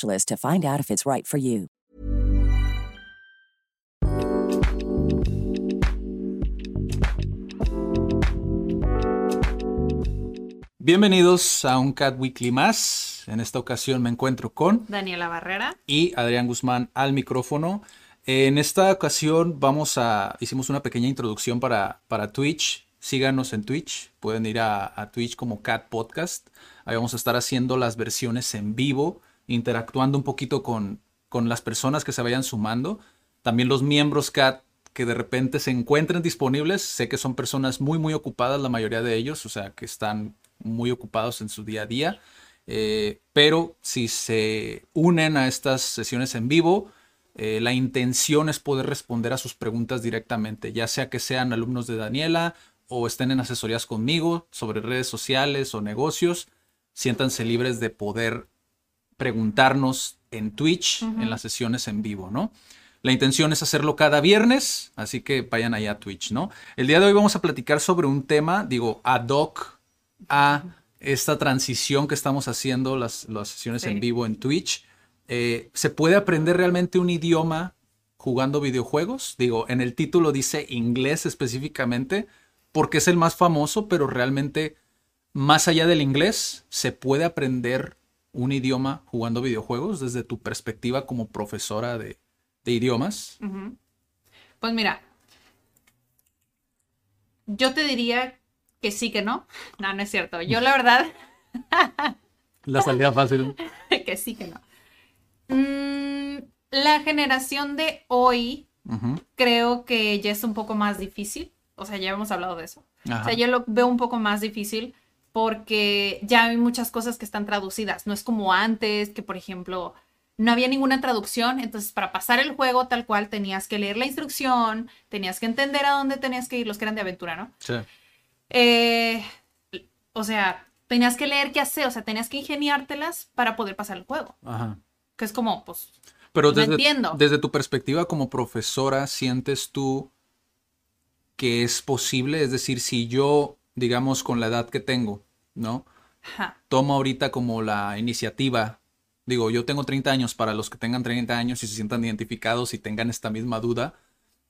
to find out if it's right for you. Bienvenidos a un Cat Weekly más. En esta ocasión me encuentro con Daniela Barrera y Adrián Guzmán al micrófono. En esta ocasión vamos a hicimos una pequeña introducción para, para Twitch. Síganos en Twitch. Pueden ir a, a Twitch como Cat Podcast. Ahí vamos a estar haciendo las versiones en vivo, interactuando un poquito con, con las personas que se vayan sumando. También los miembros que de repente se encuentren disponibles. Sé que son personas muy, muy ocupadas, la mayoría de ellos, o sea, que están muy ocupados en su día a día. Eh, pero si se unen a estas sesiones en vivo, eh, la intención es poder responder a sus preguntas directamente, ya sea que sean alumnos de Daniela o estén en asesorías conmigo sobre redes sociales o negocios. Siéntanse libres de poder preguntarnos en Twitch, en las sesiones en vivo, ¿no? La intención es hacerlo cada viernes, así que vayan allá a Twitch, ¿no? El día de hoy vamos a platicar sobre un tema, digo, ad hoc a esta transición que estamos haciendo, las, las sesiones Sí. en vivo en Twitch. Eh, ¿Se puede aprender realmente un idioma jugando videojuegos? Digo, en el título dice inglés específicamente, porque es el más famoso, pero realmente, más allá del inglés, ¿se puede aprender un idioma jugando videojuegos desde tu perspectiva como profesora de, de idiomas? Pues mira, yo te diría que sí, que no. No, no es cierto. Yo la verdad La salida fácil. que sí, que no. Mm, la generación de hoy creo que ya es un poco más difícil. O sea, ya hemos hablado de eso. O sea, yo lo veo un poco más difícil porque ya hay muchas cosas que están traducidas. No es como antes, que por ejemplo, no había ninguna traducción. Entonces, para pasar el juego tal cual, tenías que leer la instrucción, tenías que entender a dónde tenías que ir, los que eran de aventura, ¿no? Sí. Eh, o sea, tenías que leer qué hacer, o sea, tenías que ingeniártelas para poder pasar el juego. Ajá. Que es como, pues, Pero No desde, entiendo. desde tu perspectiva como profesora, ¿sientes tú que es posible? Es decir, si yo, digamos, con la edad que tengo, ¿no? ajá, Tomo ahorita como la iniciativa, digo, yo tengo 30 años, para los que tengan 30 años y se sientan identificados y tengan esta misma duda,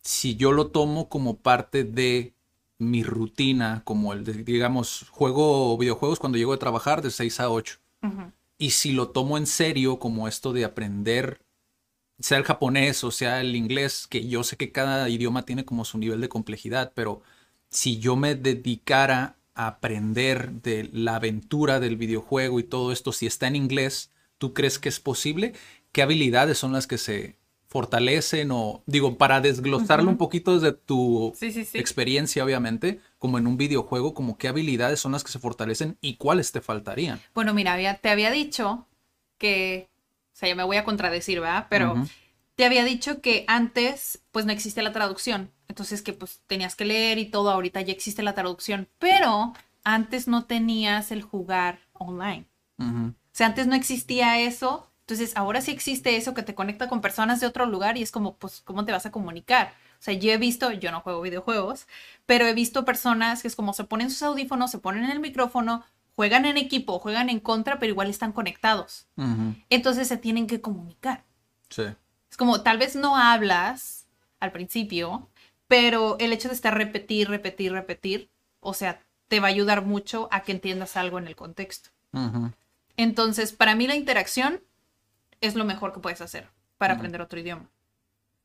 si yo lo tomo como parte de mi rutina, como el, de, digamos, juego videojuegos cuando llego a trabajar de 6 a 8. ujú, Y si lo tomo en serio como esto de aprender, sea el japonés o sea el inglés, que yo sé que cada idioma tiene como su nivel de complejidad, pero si yo me dedicara a aprender de la aventura del videojuego y todo esto, si está en inglés, ¿tú crees que es posible? ¿Qué habilidades son las que se fortalecen o digo, para desglosarlo un poquito desde tu Sí, sí, sí. experiencia, obviamente, como en un videojuego, como qué habilidades son las que se fortalecen y cuáles te faltarían? Bueno, mira, había- te había dicho que, o sea, ya me voy a contradecir, ¿verdad? Pero te había dicho que antes, pues no existía la traducción. Entonces que pues tenías que leer y todo, ahorita ya existe la traducción. Pero antes no tenías el jugar online. Ujú. O sea, antes no existía eso. Entonces, ahora sí existe eso que te conecta con personas de otro lugar y es como, pues, ¿cómo te vas a comunicar? O sea, yo he visto, yo no juego videojuegos, pero he visto personas que es como se ponen sus audífonos, se ponen el micrófono, juegan en equipo, juegan en contra, pero igual están conectados. Ujú. Entonces se tienen que comunicar. Sí. Es como, tal vez no hablas al principio, pero el hecho de estar repetir, repetir, repetir, o sea, te va a ayudar mucho a que entiendas algo en el contexto. Entonces, para mí la interacción es lo mejor que puedes hacer para aprender otro idioma.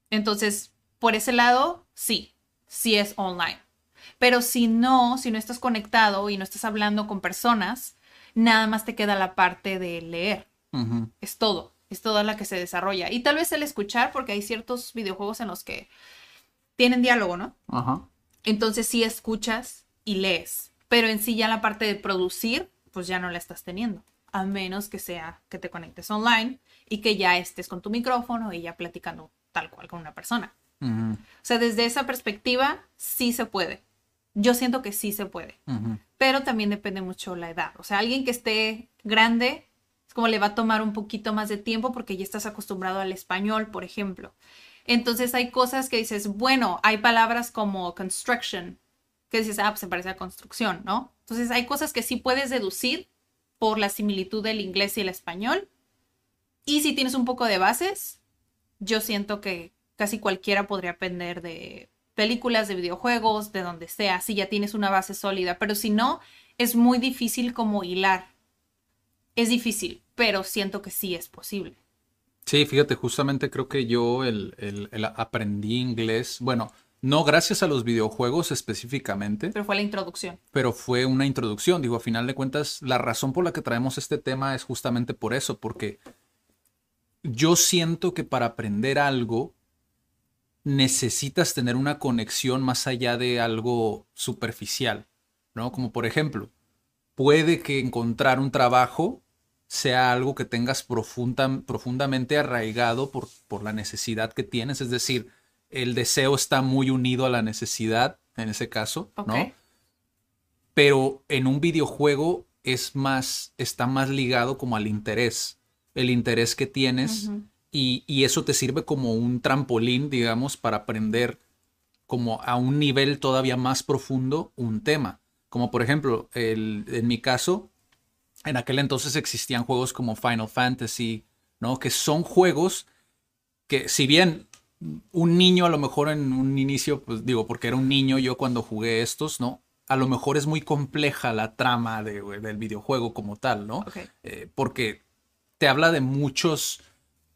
Entonces, por ese lado, sí, sí es online. Pero si no, si no estás conectado y no estás hablando con personas, nada más te queda la parte de leer. Es todo, es toda la que se desarrolla. Y tal vez el escuchar, porque hay ciertos videojuegos en los que tienen diálogo, ¿no? Ajá. Entonces sí escuchas y lees. Pero en sí ya la parte de producir, pues ya no la estás teniendo. A menos que sea que te conectes online y que ya estés con tu micrófono y ya platicando tal cual con una persona. Ujú. O sea, desde esa perspectiva, sí se puede. Yo siento que sí se puede. Pero también depende mucho la edad. O sea, alguien que esté grande, es como le va a tomar un poquito más de tiempo porque ya estás acostumbrado al español, por ejemplo. Entonces hay cosas que dices, bueno, hay palabras como construction, que dices, ah, pues se parece a construcción, ¿no? Entonces hay cosas que sí puedes deducir por la similitud del inglés y el español. Y si tienes un poco de bases, yo siento que casi cualquiera podría aprender de películas, de videojuegos, de donde sea, si ya tienes una base sólida. Pero si no, es muy difícil como hilar. Es difícil, pero siento que sí es posible. Sí, fíjate, justamente creo que yo el, el- el aprendí inglés, bueno, no gracias a los videojuegos específicamente, Pero fue la introducción. pero fue una introducción. Digo, a final de cuentas, la razón por la que traemos este tema es justamente por eso, porque yo siento que para aprender algo necesitas tener una conexión más allá de algo superficial, ¿no? Como por ejemplo, puede que encontrar un trabajo sea algo que tengas profunda- profundamente arraigado por, por la necesidad que tienes, es decir, el deseo está muy unido a la necesidad, en ese caso. ¿no? Pero en un videojuego es más, está más ligado como al interés, el interés que tienes y, y eso te sirve como un trampolín, digamos, para aprender como a un nivel todavía más profundo un tema. Como por ejemplo, el- en mi caso, en aquel entonces existían juegos como Final Fantasy, ¿no? Que son juegos que si bien un niño a lo mejor en un inicio, pues digo, porque era un niño yo cuando jugué estos, ¿no? A lo mejor es muy compleja la trama de- del videojuego como tal, ¿no? Eh, porque te habla de muchos,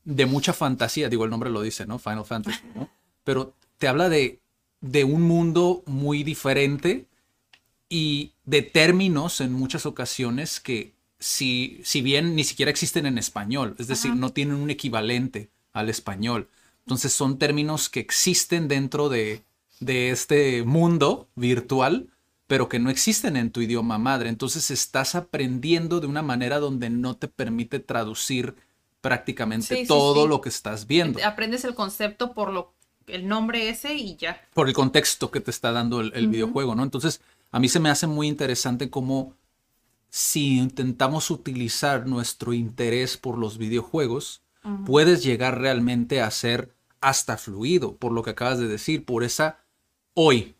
de mucha fantasía, digo, el nombre lo dice, ¿no? Final Fantasy, ¿no? Pero te habla de, de un mundo muy diferente y de términos en muchas ocasiones que si, si bien ni siquiera existen en español, es decir, Ajá. no tienen un equivalente al español. Entonces son términos que existen dentro de, de este mundo virtual, pero que no existen en tu idioma madre. Entonces estás aprendiendo de una manera donde no te permite traducir prácticamente Sí, todo sí. lo que estás viendo. Aprendes el concepto por lo el nombre ese y ya. por el contexto que te está dando el, videojuego, ¿no? Entonces, a mí se me hace muy interesante cómo si intentamos utilizar nuestro interés por los videojuegos, puedes llegar realmente a ser hasta fluido, por lo que acabas de decir, por esa hoy.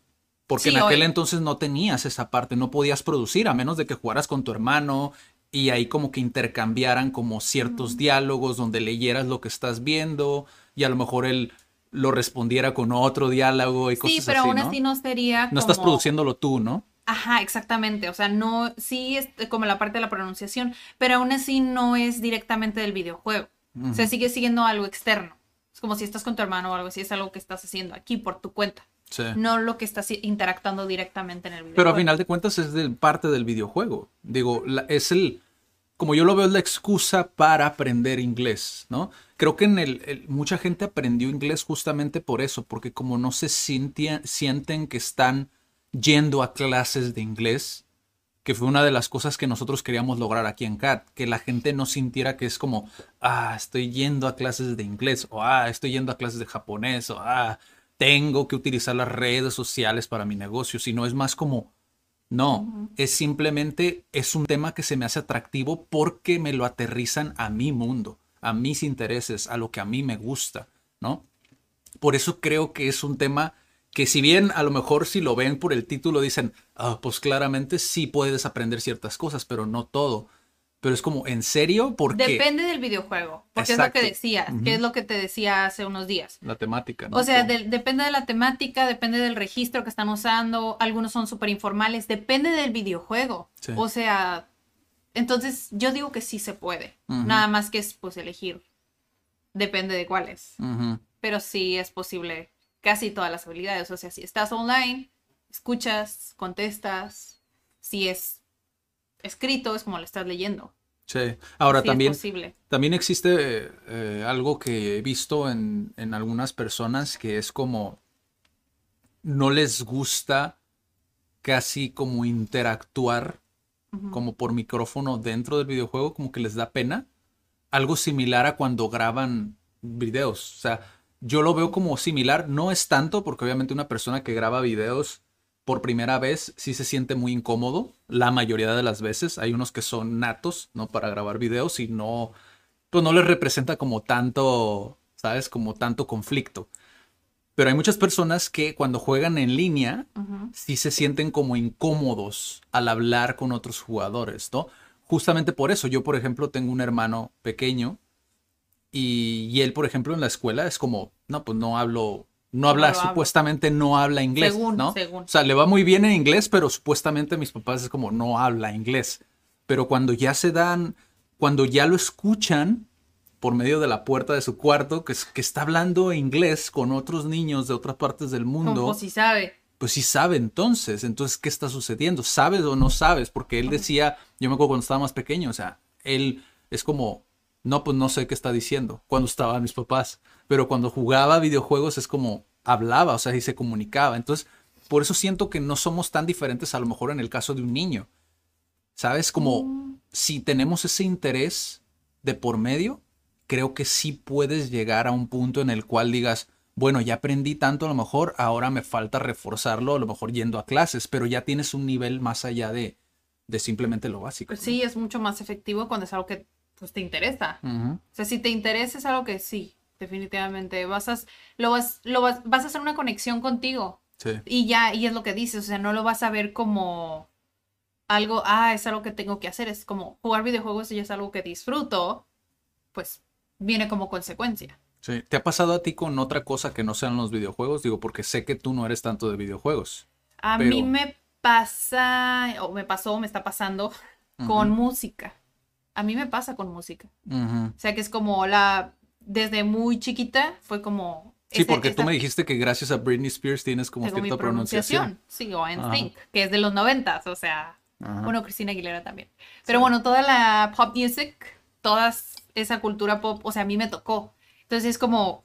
Porque Sí, en aquel hoy. entonces no tenías esa parte, no podías producir a menos de que jugaras con tu hermano y ahí como que intercambiaran como ciertos diálogos donde leyeras lo que estás viendo y a lo mejor él lo respondiera con otro diálogo y cosas Sí, pero así, aún ¿no? así no sería No estás produciéndolo tú, ¿no? Ajá, exactamente. O sea, no, sí es como la parte de la pronunciación, pero aún así no es directamente del videojuego. O sea, sigue siendo algo externo. Es como si estás con tu hermano o algo así, es algo que estás haciendo aquí por tu cuenta, Sí. no lo que estás interactuando directamente en el videojuego. Pero a final de cuentas es del- parte del videojuego. Digo, la- es el, como yo lo veo, es la excusa para aprender inglés, ¿no? Creo que en el, el- mucha gente aprendió inglés justamente por eso, porque como no se sienten que están yendo a clases de inglés, que fue una de las cosas que nosotros queríamos lograr aquí en CAT, que la gente no sintiera que es como, ah, estoy yendo a clases de inglés, o ah, estoy yendo a clases de japonés, o ah, tengo que utilizar las redes sociales para mi negocio, sino es más como, no, es simplemente, es un tema que se me hace atractivo porque me lo aterrizan a mi mundo, a mis intereses, a lo que a mí me gusta, ¿no? Por eso creo que es un tema que si bien a lo mejor si lo ven por el título dicen, ah, pues claramente sí puedes aprender ciertas cosas, pero no todo. Pero es como, ¿en serio? Porque Depende del videojuego, porque es lo Exacto. que decías, que es lo que te decía hace unos días. la temática, ¿no? O sea, depende de la temática, depende del registro que están usando, algunos son súper informales, depende del videojuego. Sí. O sea, entonces yo digo que sí se puede, nada más que es pues elegir depende de cuáles. Ujú. Pero sí es posible casi todas las habilidades. O sea, si estás online, escuchas, contestas. Si es escrito, es como lo estás leyendo. Sí. Ahora Sí también, también existe eh, algo que he visto en, en algunas personas que es como no les gusta casi como interactuar como por micrófono dentro del videojuego, como que les da pena. Algo similar a cuando graban videos. O sea, yo lo veo como similar. No es tanto, porque obviamente una persona que graba videos por primera vez sí se siente muy incómodo. La mayoría de las veces. Hay unos que son natos, ¿no? Para grabar videos y no. Pues no les representa como tanto. ¿Sabes? Como tanto conflicto. Pero hay muchas personas que cuando juegan en línea Ujú. sí se sienten como incómodos al hablar con otros jugadores, ¿no? Justamente por eso, yo por ejemplo tengo un hermano pequeño y, y él por ejemplo en la escuela es como, no, pues no hablo, no habla, No hablo. supuestamente no habla inglés, Según, ¿no? según. O sea, le va muy bien en inglés, pero supuestamente mis papás es como, no habla inglés. Pero cuando ya se dan, cuando ya lo escuchan por medio de la puerta de su cuarto, que, es- que está hablando inglés con otros niños de otras partes del mundo Como si sabe. pues sí sabe entonces. Entonces, ¿qué está sucediendo? ¿Sabes o no sabes? Porque él decía, yo me acuerdo cuando estaba más pequeño, o sea, él es como, no, pues no sé qué está diciendo cuando estaban mis papás. Pero cuando jugaba videojuegos es como hablaba, o sea, y se comunicaba. Entonces, por eso siento que no somos tan diferentes a lo mejor en el caso de un niño. ¿Sabes? Como si tenemos ese interés de por medio, creo que sí puedes llegar a un punto en el cual digas, bueno, ya aprendí tanto a lo mejor, ahora me falta reforzarlo, a lo mejor yendo a clases, pero ya tienes un nivel más allá de, de simplemente lo básico. Pues sí, es mucho más efectivo cuando es algo que pues, te interesa. O sea, si te interesa es algo que sí, definitivamente. Vas a, lo vas, lo vas, vas a hacer una conexión contigo. Sí. Y ya, y es lo que dices, o sea, no lo vas a ver como algo, ah, es algo que tengo que hacer, es como jugar videojuegos y es algo que disfruto, pues viene como consecuencia. Sí. ¿Te ha pasado a ti con otra cosa que no sean los videojuegos? Digo, porque sé que tú no eres tanto de videojuegos. A Pero- mí me pasa, o me pasó, me está pasando con música. A mí me pasa con música. O sea, que es como la, desde muy chiquita fue como... Sí, porque tú me dijiste que gracias a Britney Spears tienes como tengo mi cierta pronunciación. Sí, o en Ajá. sync, que es de los noventas, o sea, bueno, Cristina Aguilera también. Pero bueno, toda la pop music, toda esa cultura pop, o sea, a mí me tocó. Entonces es como,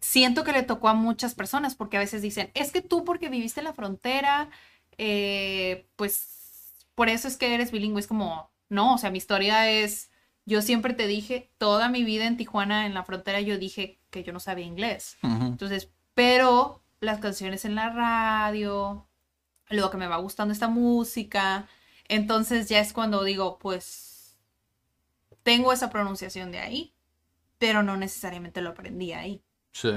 siento que le tocó a muchas personas, porque a veces dicen, es que tú porque viviste en la frontera, eh, pues por eso es que eres bilingüe. Es como, no, o sea, mi historia es, yo siempre te dije, toda mi vida en Tijuana, en la frontera, yo dije que yo no sabía inglés. Entonces, pero las canciones en la radio, luego que me va gustando esta música, entonces ya es cuando digo, pues tengo esa pronunciación de ahí, pero no necesariamente lo aprendí ahí. Sí.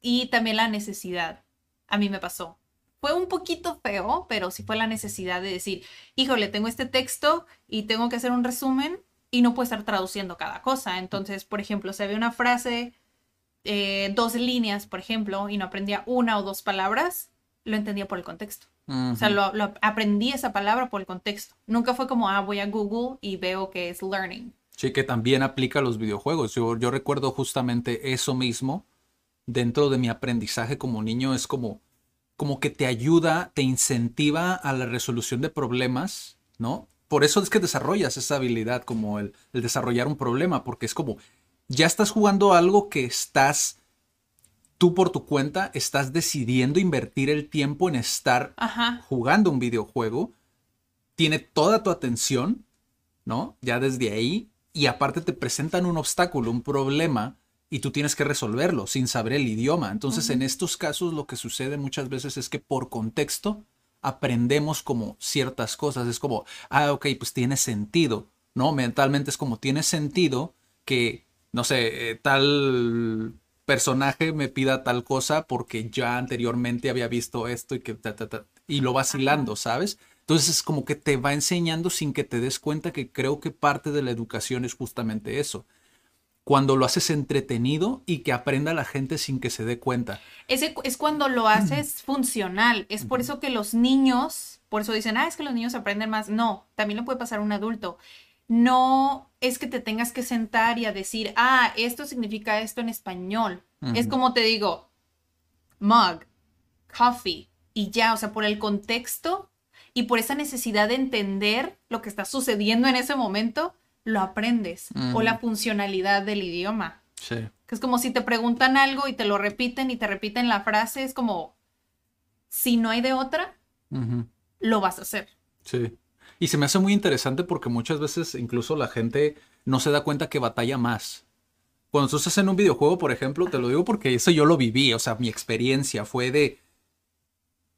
Y también la necesidad, a mí me pasó. Fue un poquito feo, pero sí fue la necesidad de decir, híjole, tengo este texto y tengo que hacer un resumen y no puedo estar traduciendo cada cosa. Entonces, por ejemplo, se ve una frase, eh, dos líneas, por ejemplo, y no aprendía una o dos palabras, lo entendía por el contexto. O sea, lo aprendí esa palabra por el contexto. Nunca fue como, ah, voy a Google y veo que es learning. Sí, que también aplica a los videojuegos. Yo, yo recuerdo justamente eso mismo dentro de mi aprendizaje como niño. Es como, como que te ayuda, te incentiva a la resolución de problemas, ¿no? Por eso es que desarrollas esa habilidad, como el, el desarrollar un problema, porque es como, ya estás jugando algo que estás, tú por tu cuenta, estás decidiendo invertir el tiempo en estar Ajá. jugando un videojuego, tiene toda tu atención, ¿no? Ya desde ahí, y aparte te presentan un obstáculo, un problema, y tú tienes que resolverlo sin saber el idioma. Entonces, en estos casos, lo que sucede muchas veces es que por contexto aprendemos como ciertas cosas. Es como, ah, ok, pues tiene sentido, ¿no? Mentalmente es como, tiene sentido que, no sé, eh, tal personaje me pida tal cosa porque ya anteriormente había visto esto y que ta, ta, ta, y lo vas hilando, ¿sabes? Entonces es como que te va enseñando sin que te des cuenta que creo que parte de la educación es justamente eso. Cuando lo haces entretenido y que aprenda la gente sin que se dé cuenta. Ese es cuando lo haces funcional. Es por eso que los niños, por eso dicen, ah, es que los niños aprenden más. No, también le puede pasar a un adulto. no es que te tengas que sentar y a decir, ah, esto significa esto en español. Es como te digo, mug, coffee, y ya, o sea, por el contexto y por esa necesidad de entender lo que está sucediendo en ese momento, lo aprendes. O la funcionalidad del idioma. Sí. Que es como si te preguntan algo y te lo repiten y te repiten la frase, es como, si no hay de otra, lo vas a hacer. Sí. Y se me hace muy interesante porque muchas veces incluso la gente no se da cuenta que batalla más. Cuando tú estás en un videojuego, por ejemplo, te lo digo porque eso yo lo viví, o sea, mi experiencia fue de...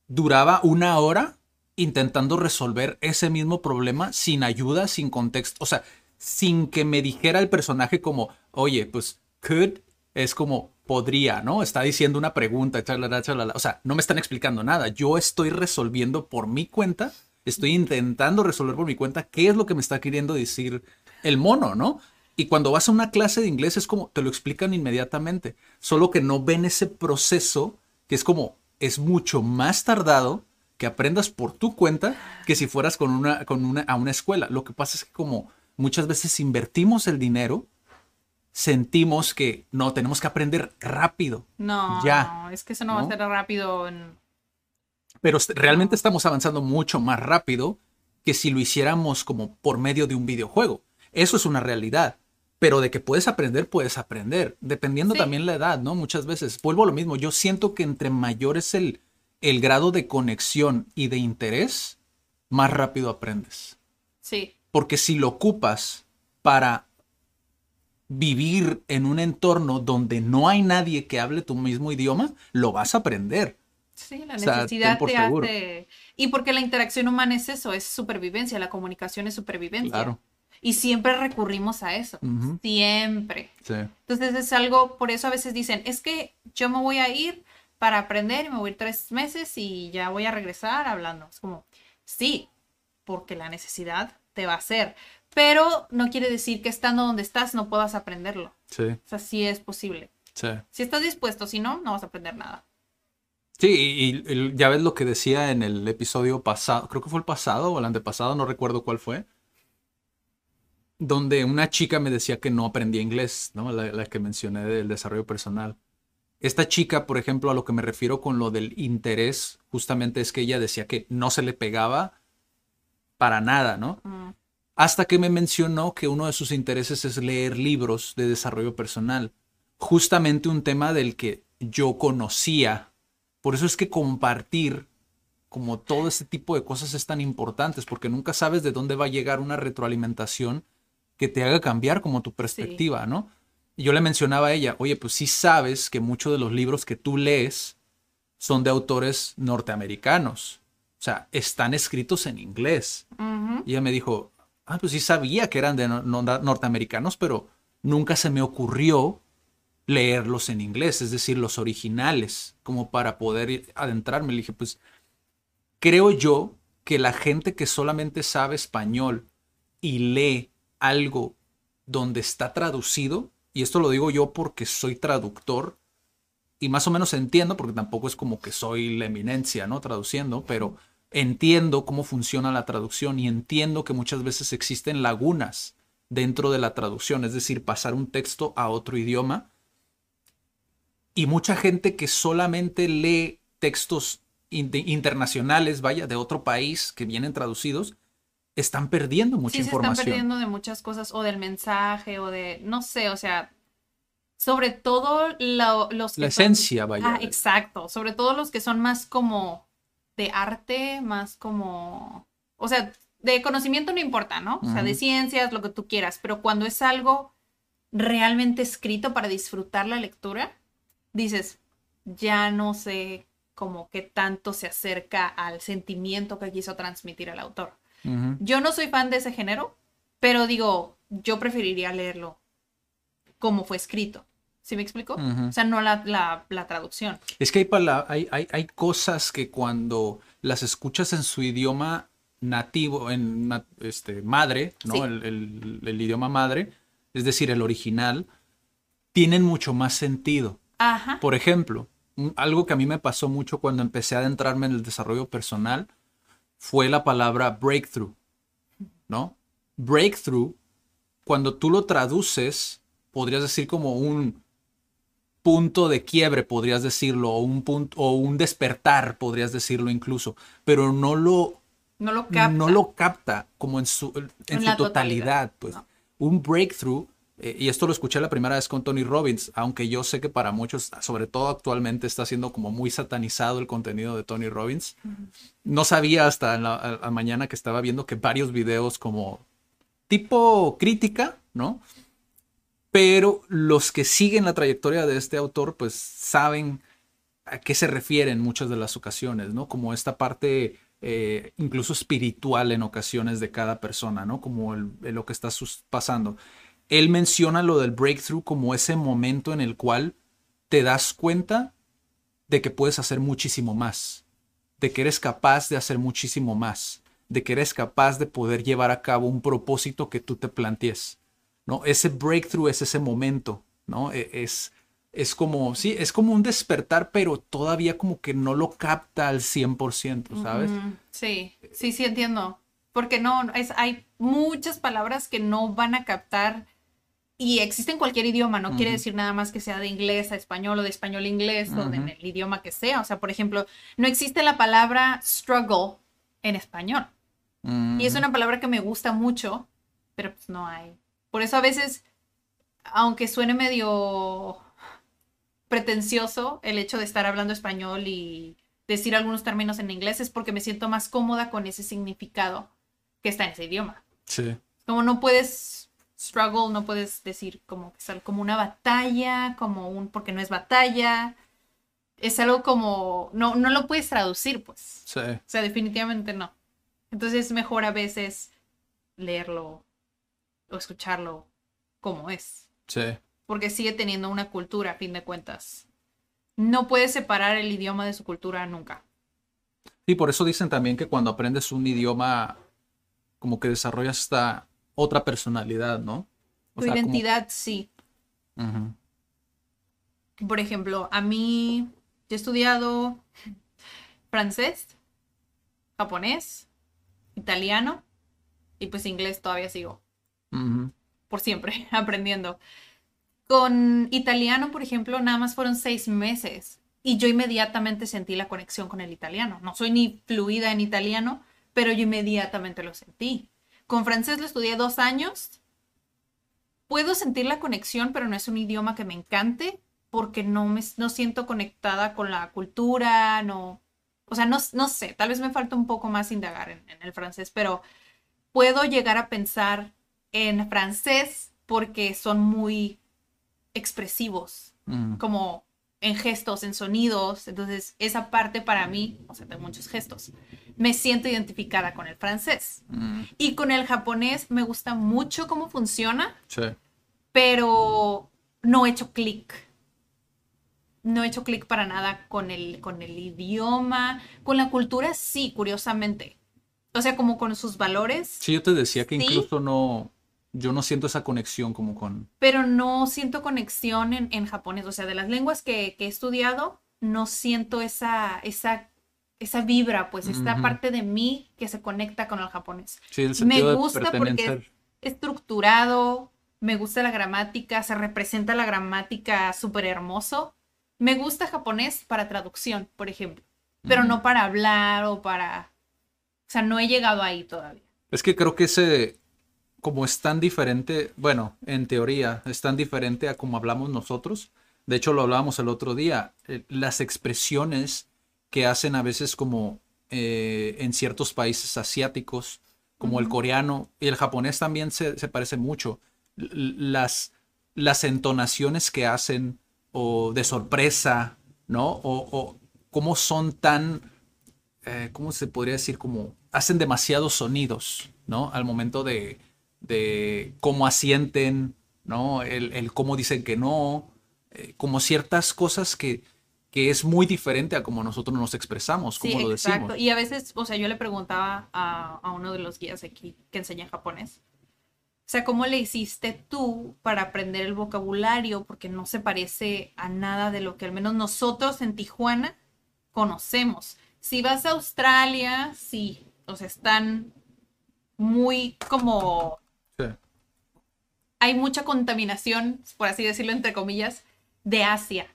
Duraba una hora intentando resolver ese mismo problema sin ayuda, sin contexto, o sea, sin que me dijera el personaje como, oye, pues, could es como podría, ¿no? Está diciendo una pregunta, chalala, chalala. O sea, no me están explicando nada. Yo estoy resolviendo por mi cuenta estoy intentando resolver por mi cuenta qué es lo que me está queriendo decir el mono, ¿no? Y cuando vas a una clase de inglés es como, te lo explican inmediatamente, solo que no ven ese proceso que es como, es mucho más tardado que aprendas por tu cuenta que si fueras con una, con una, a una escuela. Lo que pasa es que como muchas veces invertimos el dinero, sentimos que no, tenemos que aprender rápido. No, ya, es que eso no, va a ser rápido en pero realmente estamos avanzando mucho más rápido que si lo hiciéramos como por medio de un videojuego. Eso es una realidad. Pero de que puedes aprender, puedes aprender, dependiendo también la edad, ¿no? Muchas veces. Vuelvo a lo mismo, yo siento que entre mayor es el, el grado de conexión y de interés, más rápido aprendes. Sí. Porque si lo ocupas para vivir en un entorno donde no hay nadie que hable tu mismo idioma, lo vas a aprender. Sí, la necesidad te hace. Y porque la interacción humana es eso, es supervivencia, la comunicación es supervivencia. Claro. Y siempre recurrimos a eso. Siempre. Sí. Entonces es algo, por eso a veces dicen, es que yo me voy a ir para aprender y me voy a ir tres meses y ya voy a regresar hablando. Es como, sí, porque la necesidad te va a hacer. Pero no quiere decir que estando donde estás no puedas aprenderlo. Sí. O sea, sí es posible. Sí. Si estás dispuesto, si no, no vas a aprender nada. Sí, y, ya ves lo que decía en el episodio pasado, creo que fue el pasado o el antepasado, no recuerdo cuál fue, donde una chica me decía que no aprendía inglés, ¿no? La, que mencioné del desarrollo personal. Esta chica, por ejemplo, a lo que me refiero con lo del interés, justamente es que ella decía que no se le pegaba para nada, ¿no? Mm. Hasta que me mencionó que uno de sus intereses es leer libros de desarrollo personal. Justamente un tema del que yo conocía por eso es que compartir como todo este tipo de cosas es tan importantes, porque nunca sabes de dónde va a llegar una retroalimentación que te haga cambiar como tu perspectiva, ¿no? Y yo le mencionaba a ella, oye, pues sí sabes que muchos de los libros que tú lees son de autores norteamericanos. O sea, están escritos en inglés. Y ella me dijo, ah, pues sí sabía que eran de norteamericanos, pero nunca se me ocurrió leerlos en inglés, es decir, los originales, como para poder adentrarme. Le dije, pues creo yo que la gente que solamente sabe español y lee algo donde está traducido, y esto lo digo yo porque soy traductor, y más o menos entiendo, porque tampoco es como que soy la eminencia, ¿no? Traduciendo, pero entiendo cómo funciona la traducción y entiendo que muchas veces existen lagunas dentro de la traducción, es decir, pasar un texto a otro idioma y mucha gente que solamente lee textos internacionales, vaya, de otro país que vienen traducidos, están perdiendo mucha información. Se están perdiendo de muchas cosas, o del mensaje, o de, no sé, o sea, sobre todo los... La esencia, vaya. Ah, exacto, sobre todo los que son más como de arte, más como... O sea, de conocimiento no importa, ¿no? O sea, de ciencias, lo que tú quieras, pero cuando es algo realmente escrito para disfrutar la lectura, dices, ya no sé como qué tanto se acerca al sentimiento que quiso transmitir el autor. Yo no soy fan de ese género, pero digo, yo preferiría leerlo como fue escrito. ¿Sí me explico? O sea, no la, la, traducción. Es que hay, hay, hay, cosas que cuando las escuchas en su idioma nativo, en este, madre, ¿no? El, el, idioma madre, es decir, el original, tienen mucho más sentido. Por ejemplo, algo que a mí me pasó mucho cuando empecé a adentrarme en el desarrollo personal fue la palabra breakthrough, ¿no? breakthrough, cuando tú lo traduces, podrías decir como un punto de quiebre, podrías decirlo, o un punto, o un despertar, podrías decirlo incluso, pero no lo, no lo capta, no lo capta como en su, en, su totalidad, pues. Un breakthrough, eh, y esto lo escuché la primera vez con Tony Robbins, aunque yo sé que para muchos, sobre todo actualmente, está siendo como muy satanizado el contenido de Tony Robbins. No sabía hasta la mañana que estaba viendo que varios videos como tipo crítica, ¿no? Pero los que siguen la trayectoria de este autor, pues saben a qué se refiere en muchas de las ocasiones, ¿no? Como esta parte eh, incluso espiritual en ocasiones de cada persona, ¿no? Como lo que está pasando. Él menciona lo del breakthrough como ese momento en el cual te das cuenta de que puedes hacer muchísimo más, de que eres capaz de hacer muchísimo más, de que eres capaz de poder llevar a cabo un propósito que tú te plantees. ¿No? Ese breakthrough es ese momento, ¿no? E, es, es como, sí, es como un despertar, pero todavía como que no lo capta al 100%, ¿sabes? Sí, sí, sí entiendo. Porque no, es, hay muchas palabras que no van a captar y existe en cualquier idioma, no quiere decir nada más que sea de inglés a español o de español a inglés o en el idioma que sea. O sea, por ejemplo, no existe la palabra struggle en español. Y es una palabra que me gusta mucho, pero pues no hay por eso a veces, aunque suene medio pretencioso el hecho de estar hablando español y decir algunos términos en inglés, es porque me siento más cómoda con ese significado que está en ese idioma. Sí. Como no puedes struggle, no puedes decir como como una batalla, como un porque no es batalla. Es algo como no no lo puedes traducir, pues. Sí. O sea, definitivamente no. Entonces es mejor a veces leerlo o escucharlo como es. Sí. Porque sigue teniendo una cultura, a fin de cuentas. No puedes separar el idioma de su cultura nunca. Sí, por eso dicen también que cuando aprendes un idioma, como que desarrollas esta otra personalidad, ¿no? tu identidad, sí. Por ejemplo, a mí, yo he estudiado francés, japonés, italiano y pues inglés todavía sigo por siempre, aprendiendo. Con italiano, por ejemplo, nada más fueron seis meses y yo inmediatamente sentí la conexión con el italiano. No soy ni fluida en italiano, pero yo inmediatamente lo sentí. Con francés lo estudié dos años. Puedo sentir la conexión, pero no es un idioma que me encante porque no me no siento conectada con la cultura, no. O sea, no, no sé, tal vez me falta un poco más indagar en el francés, pero puedo llegar a pensar en francés porque son muy expresivos, mm. como en gestos, en sonidos. Entonces, esa parte para mí, o sea, de muchos gestos, me siento identificada con el francés. Mm. Y con el japonés me gusta mucho cómo funciona, sí. pero no he hecho clic. No he hecho clic para nada con el, con el idioma. Con la cultura, sí, curiosamente. O sea, como con sus valores. Sí, yo te decía que incluso no, yo no siento esa conexión como con... Pero no siento conexión en, japonés, o sea, de las lenguas que, he estudiado, no siento esa, esa, esa vibra, pues esta parte de mí que se conecta con el japonés. Sí, el sentido me gusta porque es estructurado, me gusta la gramática, se representa la gramática súper hermoso. Me gusta japonés para traducción, por ejemplo, pero no para hablar o para... O sea, no he llegado ahí todavía. Es que creo que ese, como es tan diferente, bueno, en teoría, es tan diferente a como hablamos nosotros. De hecho, lo hablábamos el otro día. Eh, las expresiones que hacen a veces como eh, en ciertos países asiáticos, como el coreano y el japonés también se, parece mucho. Las, las entonaciones que hacen o de sorpresa, ¿no? O, o cómo son tan, eh, ¿cómo se podría decir? Como hacen demasiados sonidos, ¿no? Al momento de, de cómo asienten, ¿no? El, cómo dicen que no, eh, como ciertas cosas que, que es muy diferente a como nosotros nos expresamos, como lo decimos. Exacto. Y a veces, o sea, yo le preguntaba a, a uno de los guías aquí que enseña japonés, o sea, ¿cómo le hiciste tú para aprender el vocabulario? Porque no se parece a nada de lo que al menos nosotros en Tijuana conocemos. Si vas a Australia, sí, o sea, están muy como hay mucha contaminación, por así decirlo, entre comillas, de Asia.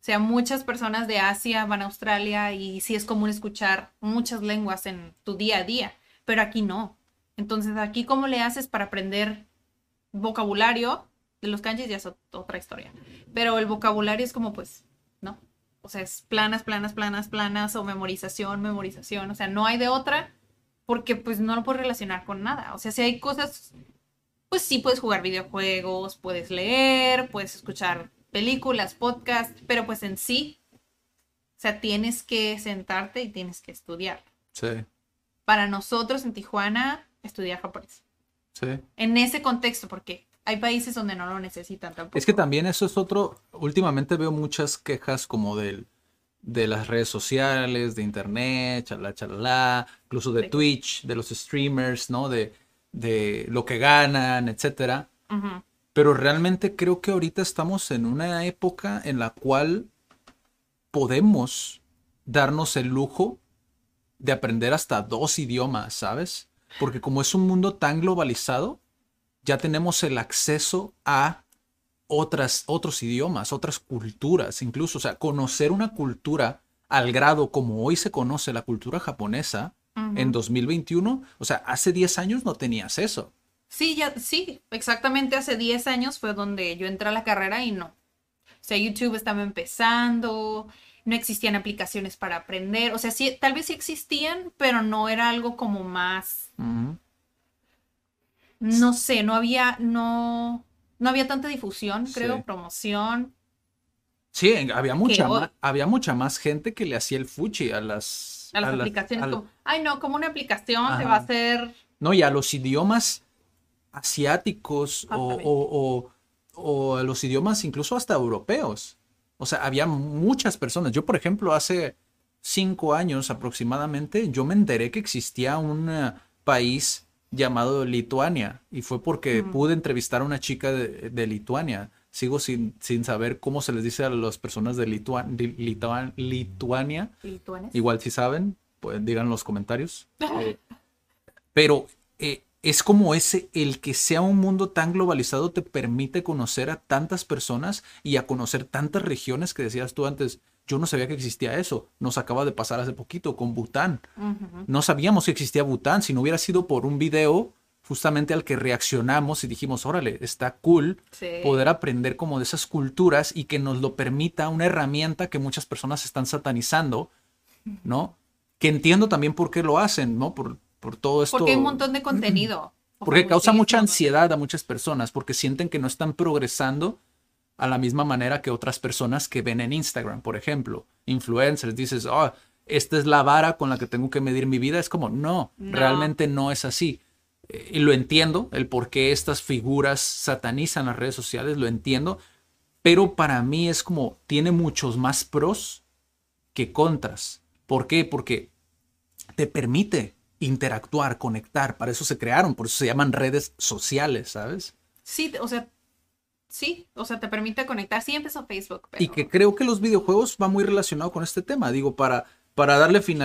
O sea, muchas personas de Asia van a Australia y sí es común escuchar muchas lenguas en tu día a día, pero aquí no. Entonces, aquí, ¿cómo le haces para aprender vocabulario? De los kanjis ya es otra historia. Pero el vocabulario es como, pues, ¿no? O sea, es planas, planas, planas, planas, o memorización, memorización. O sea, no hay de otra porque pues no lo puedes relacionar con nada. O sea, si hay cosas, pues sí puedes jugar videojuegos, puedes leer, puedes escuchar películas, podcasts, pero pues en sí, o sea, tienes que sentarte y tienes que estudiar. Sí. Para nosotros en Tijuana, estudiar japonés. Sí. En ese contexto, porque hay países donde no lo necesitan tampoco. Es que también eso es otro, últimamente veo muchas quejas como del, de las redes sociales, de internet, chalala, chalala, incluso de Twitch, de los streamers, ¿no? De, de lo que ganan, etcétera. Pero realmente creo que ahorita estamos en una época en la cual podemos darnos el lujo de aprender hasta dos idiomas, ¿sabes? Porque como es un mundo tan globalizado, ya tenemos el acceso a otras, otros idiomas, otras culturas, incluso, o sea, conocer una cultura al grado como hoy se conoce la cultura japonesa en 2021, o sea, hace 10 años no tenías eso. Sí, ya, sí, exactamente hace 10 años fue donde yo entré a la carrera y no. O sea, YouTube estaba empezando, no existían aplicaciones para aprender, o sea, sí, tal vez sí existían, pero no era algo como más... No sé, no había, no, no había tanta difusión, creo, promoción. Sí, había mucha, más, había mucha más gente que le hacía el fuchi a las... A las aplicaciones, como, ay no, como una aplicación se va a hacer... No, y a los idiomas asiáticos o, o, a los idiomas incluso hasta europeos. O sea, había muchas personas. Yo, por ejemplo, hace cinco años aproximadamente, yo me enteré que existía un eh, país llamado Lituania y fue porque pude entrevistar a una chica de, Lituania. Sigo sin, sin, saber cómo se les dice a las personas de Lituania. Igual si saben, pues digan en los comentarios. Eh, pero eh, es como ese, el que sea un mundo tan globalizado te permite conocer a tantas personas y a conocer tantas regiones que decías tú antes, yo no sabía que existía eso. Nos acaba de pasar hace poquito con Bután. No sabíamos que existía Bután. Si no hubiera sido por un video justamente al que reaccionamos y dijimos, órale, está cool poder aprender como de esas culturas y que nos lo permita una herramienta que muchas personas están satanizando, ¿no? Que entiendo también por qué lo hacen, ¿no? Por, por todo esto. Porque hay un montón de contenido. Porque causa mucha ansiedad a muchas personas, porque sienten que no están progresando a la misma manera que otras personas que ven en Instagram, por ejemplo, influencers, dices, oh, esta es la vara con la que tengo que medir mi vida, es como, no, realmente no es así. Y lo entiendo, el por qué estas figuras satanizan las redes sociales, lo entiendo, pero para mí es como, tiene muchos más pros que contras. ¿Por qué? Porque te permite interactuar, conectar, para eso se crearon, por eso se llaman redes sociales, ¿sabes? Sí, o sea, sí, o sea, te permite conectar. Sí empezó Facebook. Y que creo que los videojuegos va muy relacionado con este tema. Digo, para, para darle fin,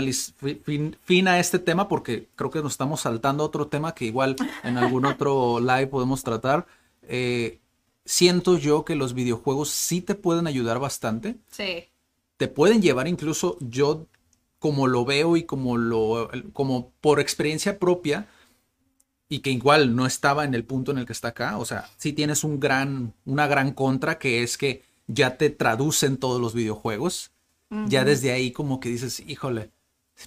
a este tema, porque creo que nos estamos saltando a otro tema que igual en algún otro live podemos tratar. Eh, siento yo que los videojuegos sí te pueden ayudar bastante. Sí. Te pueden llevar incluso, yo como lo veo y como lo, como por experiencia propia, y que igual no estaba en el punto en el que está acá. O sea, sí tienes un gran, una gran contra que es que ya te traducen todos los videojuegos. Ya desde ahí como que dices, híjole,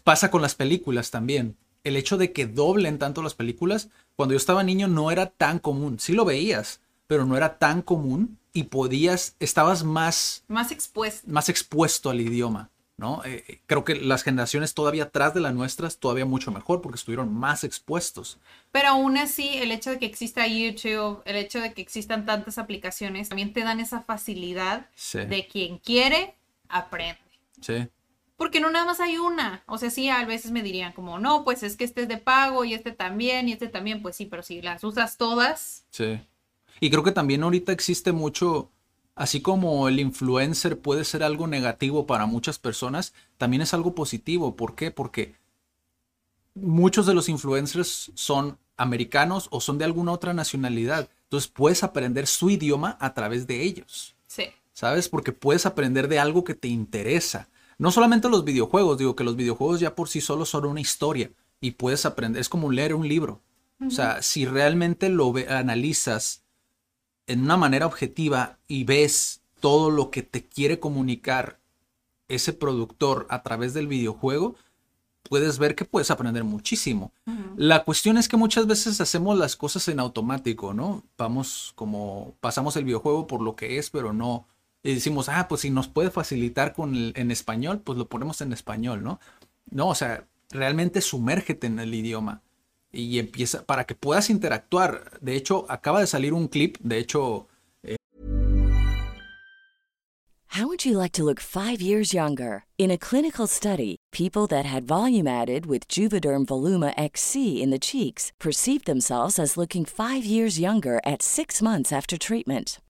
pasa con las películas también. El hecho de que doblen tanto las películas, cuando yo estaba niño no era tan común. Sí lo veías, pero no era tan común y podías, estabas más... Más expuesto. Más expuesto al idioma. ¿no? Eh, eh, creo que las generaciones todavía atrás de las nuestras, todavía mucho mejor, porque estuvieron más expuestos. Pero aún así, el hecho de que exista YouTube, el hecho de que existan tantas aplicaciones, también te dan esa facilidad de quien quiere, aprende. Sí. Porque no nada más hay una. O sea, sí, a veces me dirían como, no, pues es que este es de pago y este también y este también. Pues sí, pero si las usas todas. Sí. Y creo que también ahorita existe mucho Así como el influencer puede ser algo negativo para muchas personas, también es algo positivo. ¿Por qué? Porque muchos de los influencers son americanos o son de alguna otra nacionalidad. Entonces puedes aprender su idioma a través de ellos. Sí. ¿Sabes? Porque puedes aprender de algo que te interesa. No solamente los videojuegos, digo que los videojuegos ya por sí solos son una historia y puedes aprender, es como leer un libro. O sea, si realmente lo analizas en una manera objetiva y ves todo lo que te quiere comunicar ese productor a través del videojuego, puedes ver que puedes aprender muchísimo. La cuestión es que muchas veces hacemos las cosas en automático, ¿no? Vamos como pasamos el videojuego por lo que es, pero no y decimos, ah, pues si nos puede facilitar con el, en español, pues lo ponemos en español, ¿no? No, o sea, realmente sumérgete en el idioma y empieza para que puedas interactuar. De hecho, acaba de salir un clip, de hecho. Eh... How would you like to look five years younger? In a clinical study, people that had volume added with Juvederm Voluma XC in the cheeks perceived themselves as looking five years younger at six months after treatment.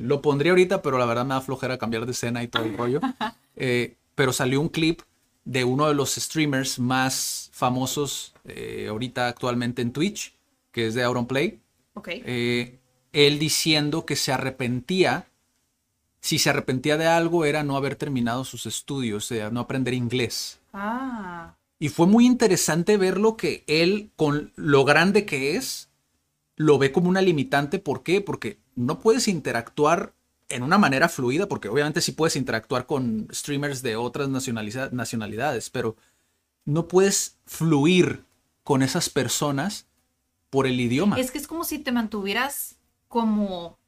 Lo pondría ahorita, pero la verdad me da flojera cambiar de escena y todo el rollo. Eh, pero salió un clip de uno de los streamers más famosos eh, ahorita actualmente en Twitch, que es de Auronplay. Ok. Eh, él diciendo que se arrepentía, si se arrepentía de algo era no haber terminado sus estudios, o sea, no aprender inglés. Ah. Y fue muy interesante verlo que él, con lo grande que es, lo ve como una limitante. ¿Por qué? Porque no puedes interactuar en una manera fluida, porque obviamente sí puedes interactuar con streamers de otras nacionaliza- nacionalidades, pero no puedes fluir con esas personas por el idioma. Es que es como si te mantuvieras como,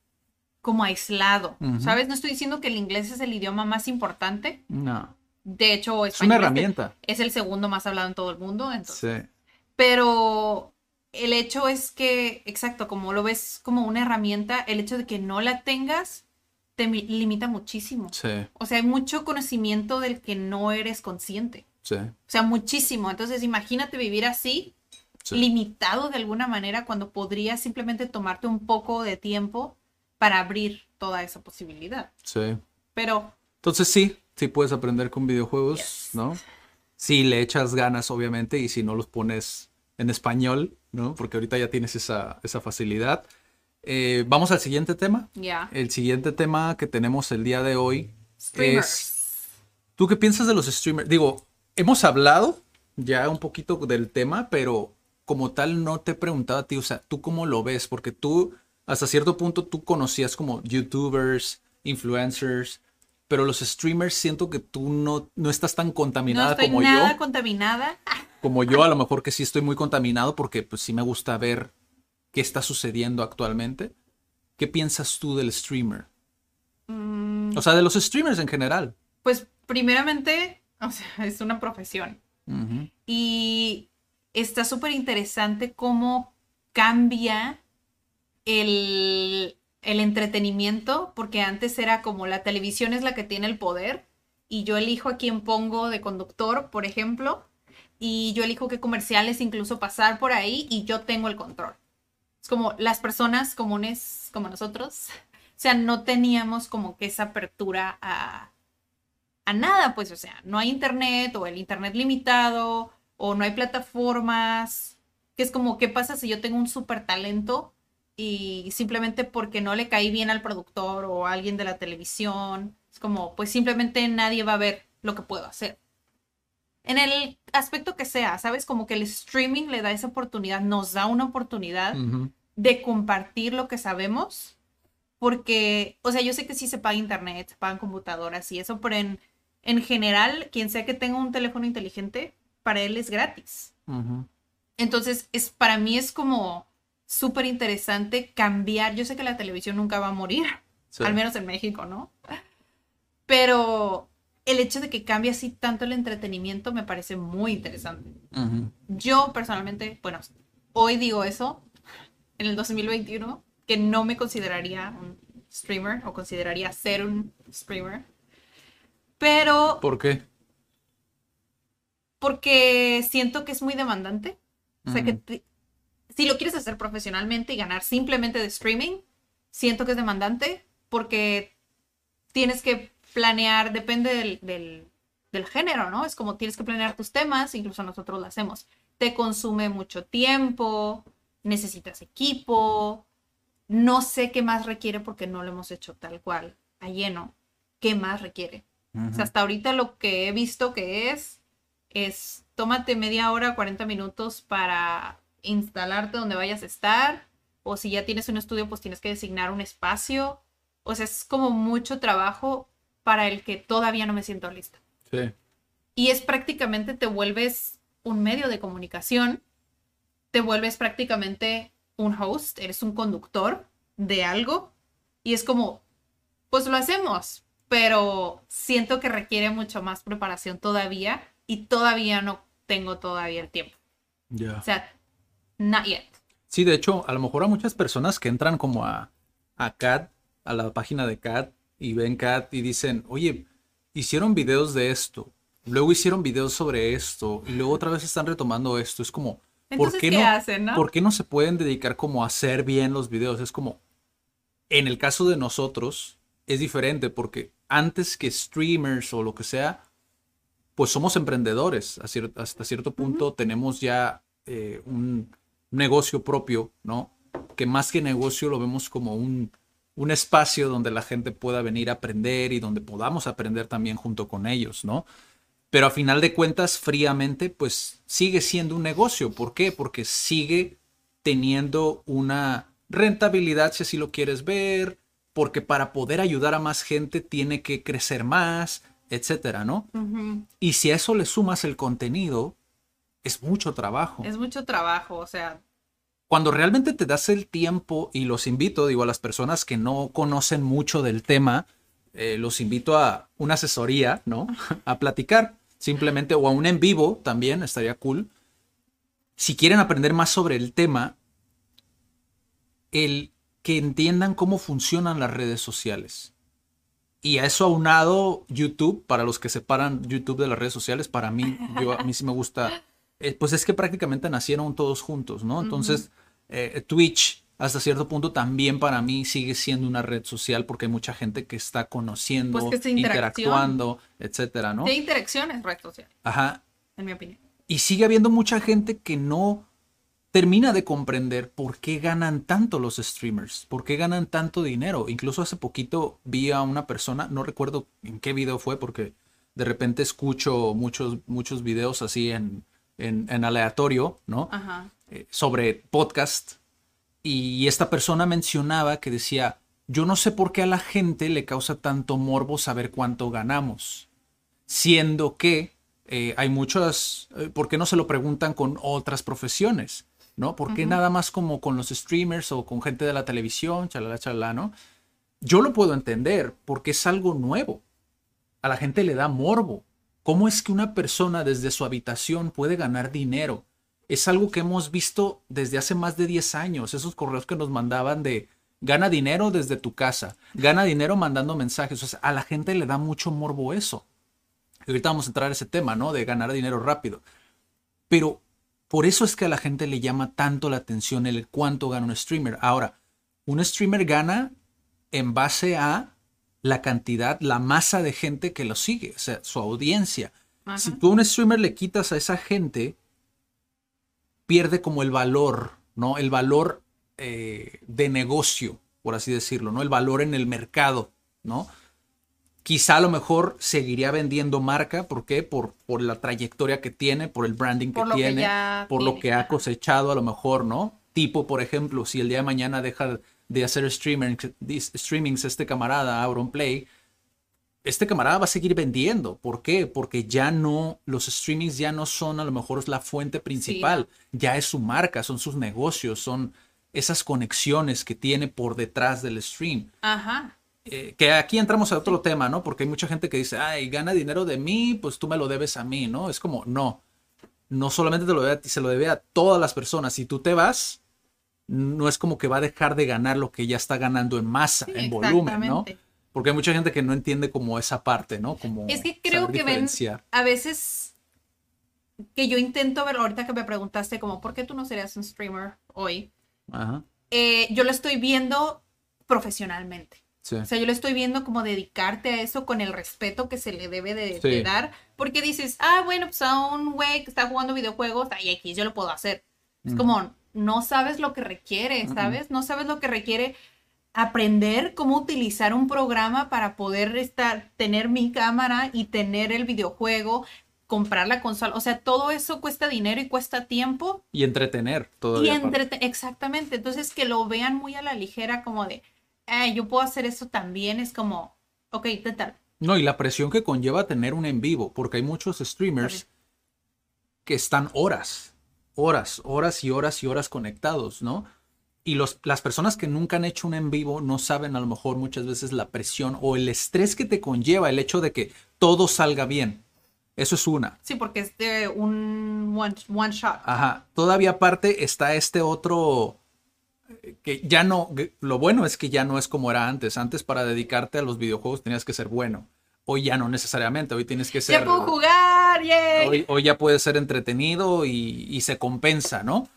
como aislado. ¿sabes? No estoy diciendo que el inglés es el idioma más importante. No, De hecho, es una herramienta. Es el segundo más hablado en todo el mundo. Entonces, Sí. Pero el hecho es que, exacto, como lo ves como una herramienta, el hecho de que no la tengas te mi- limita muchísimo. Sí, O sea, hay mucho conocimiento del que no eres consciente. sí, O sea, muchísimo. Entonces, imagínate vivir así, sí. limitado de alguna manera, cuando podrías simplemente tomarte un poco de tiempo para abrir toda esa posibilidad. sí. Pero, Entonces sí, sí puedes aprender con videojuegos, Yes. ¿no? Si le echas ganas, obviamente, y si no los pones en español, ¿no? Porque ahorita ya tienes esa, esa facilidad. Eh, Vamos al siguiente tema. ya. El siguiente tema que tenemos el día de hoy Streamers. es... ¿Tú qué piensas de los streamers? Digo, hemos hablado ya un poquito del tema, pero como tal no te he preguntado a ti, o sea, ¿tú cómo lo ves? Porque tú, hasta cierto punto, tú conocías como youtubers, influencers, pero los streamers siento que tú no, no estás tan No contaminada estoy como nada yo. contaminada. Como yo, a lo mejor que sí estoy muy contaminado porque pues sí me gusta ver qué está sucediendo actualmente. ¿Qué piensas tú del streamer? Mm, O sea, de los streamers en general. Pues primeramente, o sea, es una profesión. Y está súper interesante cómo cambia el, el entretenimiento, porque antes era como la televisión es la que tiene el poder y yo elijo a quién pongo de conductor, por ejemplo, y yo elijo qué comerciales incluso pasar por ahí y yo tengo el control. Es como las personas comunes como nosotros, o sea, no teníamos como que esa apertura a, a nada, pues, o sea, no hay internet o el internet limitado o no hay plataformas, que es como, ¿qué pasa si yo tengo un súper talento y simplemente porque no le caí bien al productor o a alguien de la televisión, es como, pues simplemente nadie va a ver lo que puedo hacer. En el aspecto que sea, ¿sabes? Como que el streaming le da esa oportunidad, nos da una oportunidad Ujú. de compartir lo que sabemos, porque, o sea, yo sé que sí se paga internet, se pagan computadoras y eso, pero en, en general, quien sea que tenga un teléfono inteligente, para él es gratis. Ujú. Entonces, es, para mí es como súper interesante cambiar. Yo sé que la televisión nunca va a morir, Sí. al menos en México, ¿no? Pero el hecho de que cambie así tanto el entretenimiento me parece muy interesante. Yo personalmente, bueno, hoy digo eso, en el 2021, que no me consideraría un streamer o consideraría ser un streamer. Pero ¿Por qué? porque siento que es muy demandante. O sea, que te- si lo quieres hacer profesionalmente y ganar simplemente de streaming, siento que es demandante porque tienes que planear, depende del, del, del género, ¿no? Es como tienes que planear tus temas, incluso nosotros lo hacemos. Te consume mucho tiempo, necesitas equipo, no sé qué más requiere porque no lo hemos hecho tal cual, a lleno. ¿Qué más requiere? O sea, hasta ahorita lo que he visto que es, es tómate media hora, 40 minutos para instalarte donde vayas a estar. O si ya tienes un estudio, pues tienes que designar un espacio. O sea, es como mucho trabajo para el que todavía no me siento lista. Sí. Y es prácticamente, te vuelves un medio de comunicación, te vuelves prácticamente un host, eres un conductor de algo. Y es como, pues lo hacemos, pero siento que requiere mucho más preparación todavía y todavía no tengo todavía el tiempo. Ya. O sea, not yet. Sí, de hecho, a lo mejor a muchas personas que entran como a, a CAD, a la página de CAD, y ven CAD y dicen, oye, hicieron videos de esto, luego hicieron videos sobre esto, y luego otra vez están retomando esto. Es como, ¿por qué ¿qué no, hacen, no? ¿por qué no se pueden dedicar como a hacer bien los videos? Es como, en el caso de nosotros, es diferente porque antes que streamers o lo que sea, pues somos emprendedores. A cier- hasta cierto punto tenemos ya eh, un negocio propio, ¿no? Que más que negocio lo vemos como un, un espacio donde la gente pueda venir a aprender y donde podamos aprender también junto con ellos, ¿no? Pero a final de cuentas, fríamente, pues sigue siendo un negocio. ¿Por qué? Porque sigue teniendo una rentabilidad, si así lo quieres ver, porque para poder ayudar a más gente tiene que crecer más, etcétera, ¿no? Y si a eso le sumas el contenido, es mucho trabajo. Es mucho trabajo, o sea, Cuando realmente te das el tiempo, y los invito, digo, a las personas que no conocen mucho del tema, eh, los invito a una asesoría, ¿no? A platicar, simplemente, o a un en vivo también, estaría cool. Si quieren aprender más sobre el tema, el que entiendan cómo funcionan las redes sociales. Y a eso aunado YouTube, para los que separan YouTube de las redes sociales, para mí, yo, a mí sí me gusta, eh, pues es que prácticamente nacieron todos juntos, ¿no? Entonces, eh, Twitch, hasta cierto punto, también para mí sigue siendo una red social porque hay mucha gente que está conociendo, Pues que es interacción. interactuando, etcétera, ¿no? de interacciones red social, Ajá. en mi opinión. Y sigue habiendo mucha gente que no termina de comprender por qué ganan tanto los streamers, por qué ganan tanto dinero. Incluso hace poquito vi a una persona, no recuerdo en qué video fue, porque de repente escucho muchos, muchos videos así en, en, en aleatorio, ¿no? Ajá. Eh, sobre podcast y esta persona mencionaba que decía, yo no sé por qué a la gente le causa tanto morbo saber cuánto ganamos, siendo que eh, hay muchas, eh, ¿por qué no se lo preguntan con otras profesiones? ¿No? ¿Por qué nada más como con los streamers o con gente de la televisión, chalala, chalala, ¿no? Yo lo puedo entender porque es algo nuevo. A la gente le da morbo. ¿Cómo es que una persona desde su habitación puede ganar dinero? Es algo que hemos visto desde hace más de 10 años. Esos correos que nos mandaban de gana dinero desde tu casa, gana dinero mandando mensajes. O sea, a la gente le da mucho morbo eso. Y ahorita vamos a entrar a ese tema, ¿no? De ganar dinero rápido. Pero por eso es que a la gente le llama tanto la atención el cuánto gana un streamer. Ahora, un streamer gana en base a la cantidad, la masa de gente que lo sigue, o sea, su audiencia. Si tú a un streamer le quitas a esa gente pierde como el valor, ¿no? El valor eh, de negocio, por así decirlo, ¿no? El valor en el mercado, ¿no? Quizá a lo mejor seguiría vendiendo marca, ¿por qué? Por, por la trayectoria que tiene, por el branding que Por lo que tiene, por lo que ha cosechado a lo mejor, ¿no? Tipo, por ejemplo, si el día de mañana deja de hacer streaming, streamings este camarada, Auron Play, este camarada va a seguir vendiendo. ¿Por qué? Porque ya no, los streamings ya no son a lo mejor la fuente principal, ya es su marca, son sus negocios, son esas conexiones que tiene por detrás del stream. Ajá. Eh, que aquí entramos a otro tema, ¿no? Porque hay mucha gente que dice, ay, gana dinero de mí, pues tú me lo debes a mí, ¿no? Es como, no, no solamente te lo debe a ti, se lo debe a todas las personas. Si tú te vas, no es como que va a dejar de ganar lo que ya está ganando en masa, Sí, en volumen, ¿no? Porque hay mucha gente que no entiende como esa parte, ¿no? Como Es que creo que ven a veces que yo intento ver, ahorita que me preguntaste como, ¿por qué tú no serías un streamer hoy? Ajá, Eh, yo lo estoy viendo profesionalmente. sí. O sea, yo lo estoy viendo como dedicarte a eso con el respeto que se le debe de, Sí. de dar. Porque dices, ah, bueno, pues a un güey que está jugando videojuegos, ay, X, yo lo puedo hacer. Es como, no sabes lo que requiere, ¿sabes? No sabes lo que requiere aprender cómo utilizar un programa para poder estar, tener mi cámara y tener el videojuego, comprar la consola. O sea, todo eso cuesta dinero y cuesta tiempo. Y entretener Y todavía. aparte. entrete- exactamente. Entonces, que lo vean muy a la ligera, como de, "Ay, yo puedo hacer eso también, es como, ok, ¿qué tal? No, y la presión que conlleva tener un en vivo, porque hay muchos streamers que están horas, horas, horas y horas y horas conectados, ¿no? Y los, las personas que nunca han hecho un en vivo no saben a lo mejor muchas veces la presión o el estrés que te conlleva el hecho de que todo salga bien. Eso es una. Sí, porque es de un one, one shot. Ajá. Todavía aparte está este otro eh, que ya no, lo bueno es que ya no es como era antes. Antes para dedicarte a los videojuegos tenías que ser bueno. Hoy ya no necesariamente, hoy tienes que ser... ¡Ya puedo jugar! ¡Yay! Hoy, hoy ya puede ser entretenido y, y se compensa, ¿no?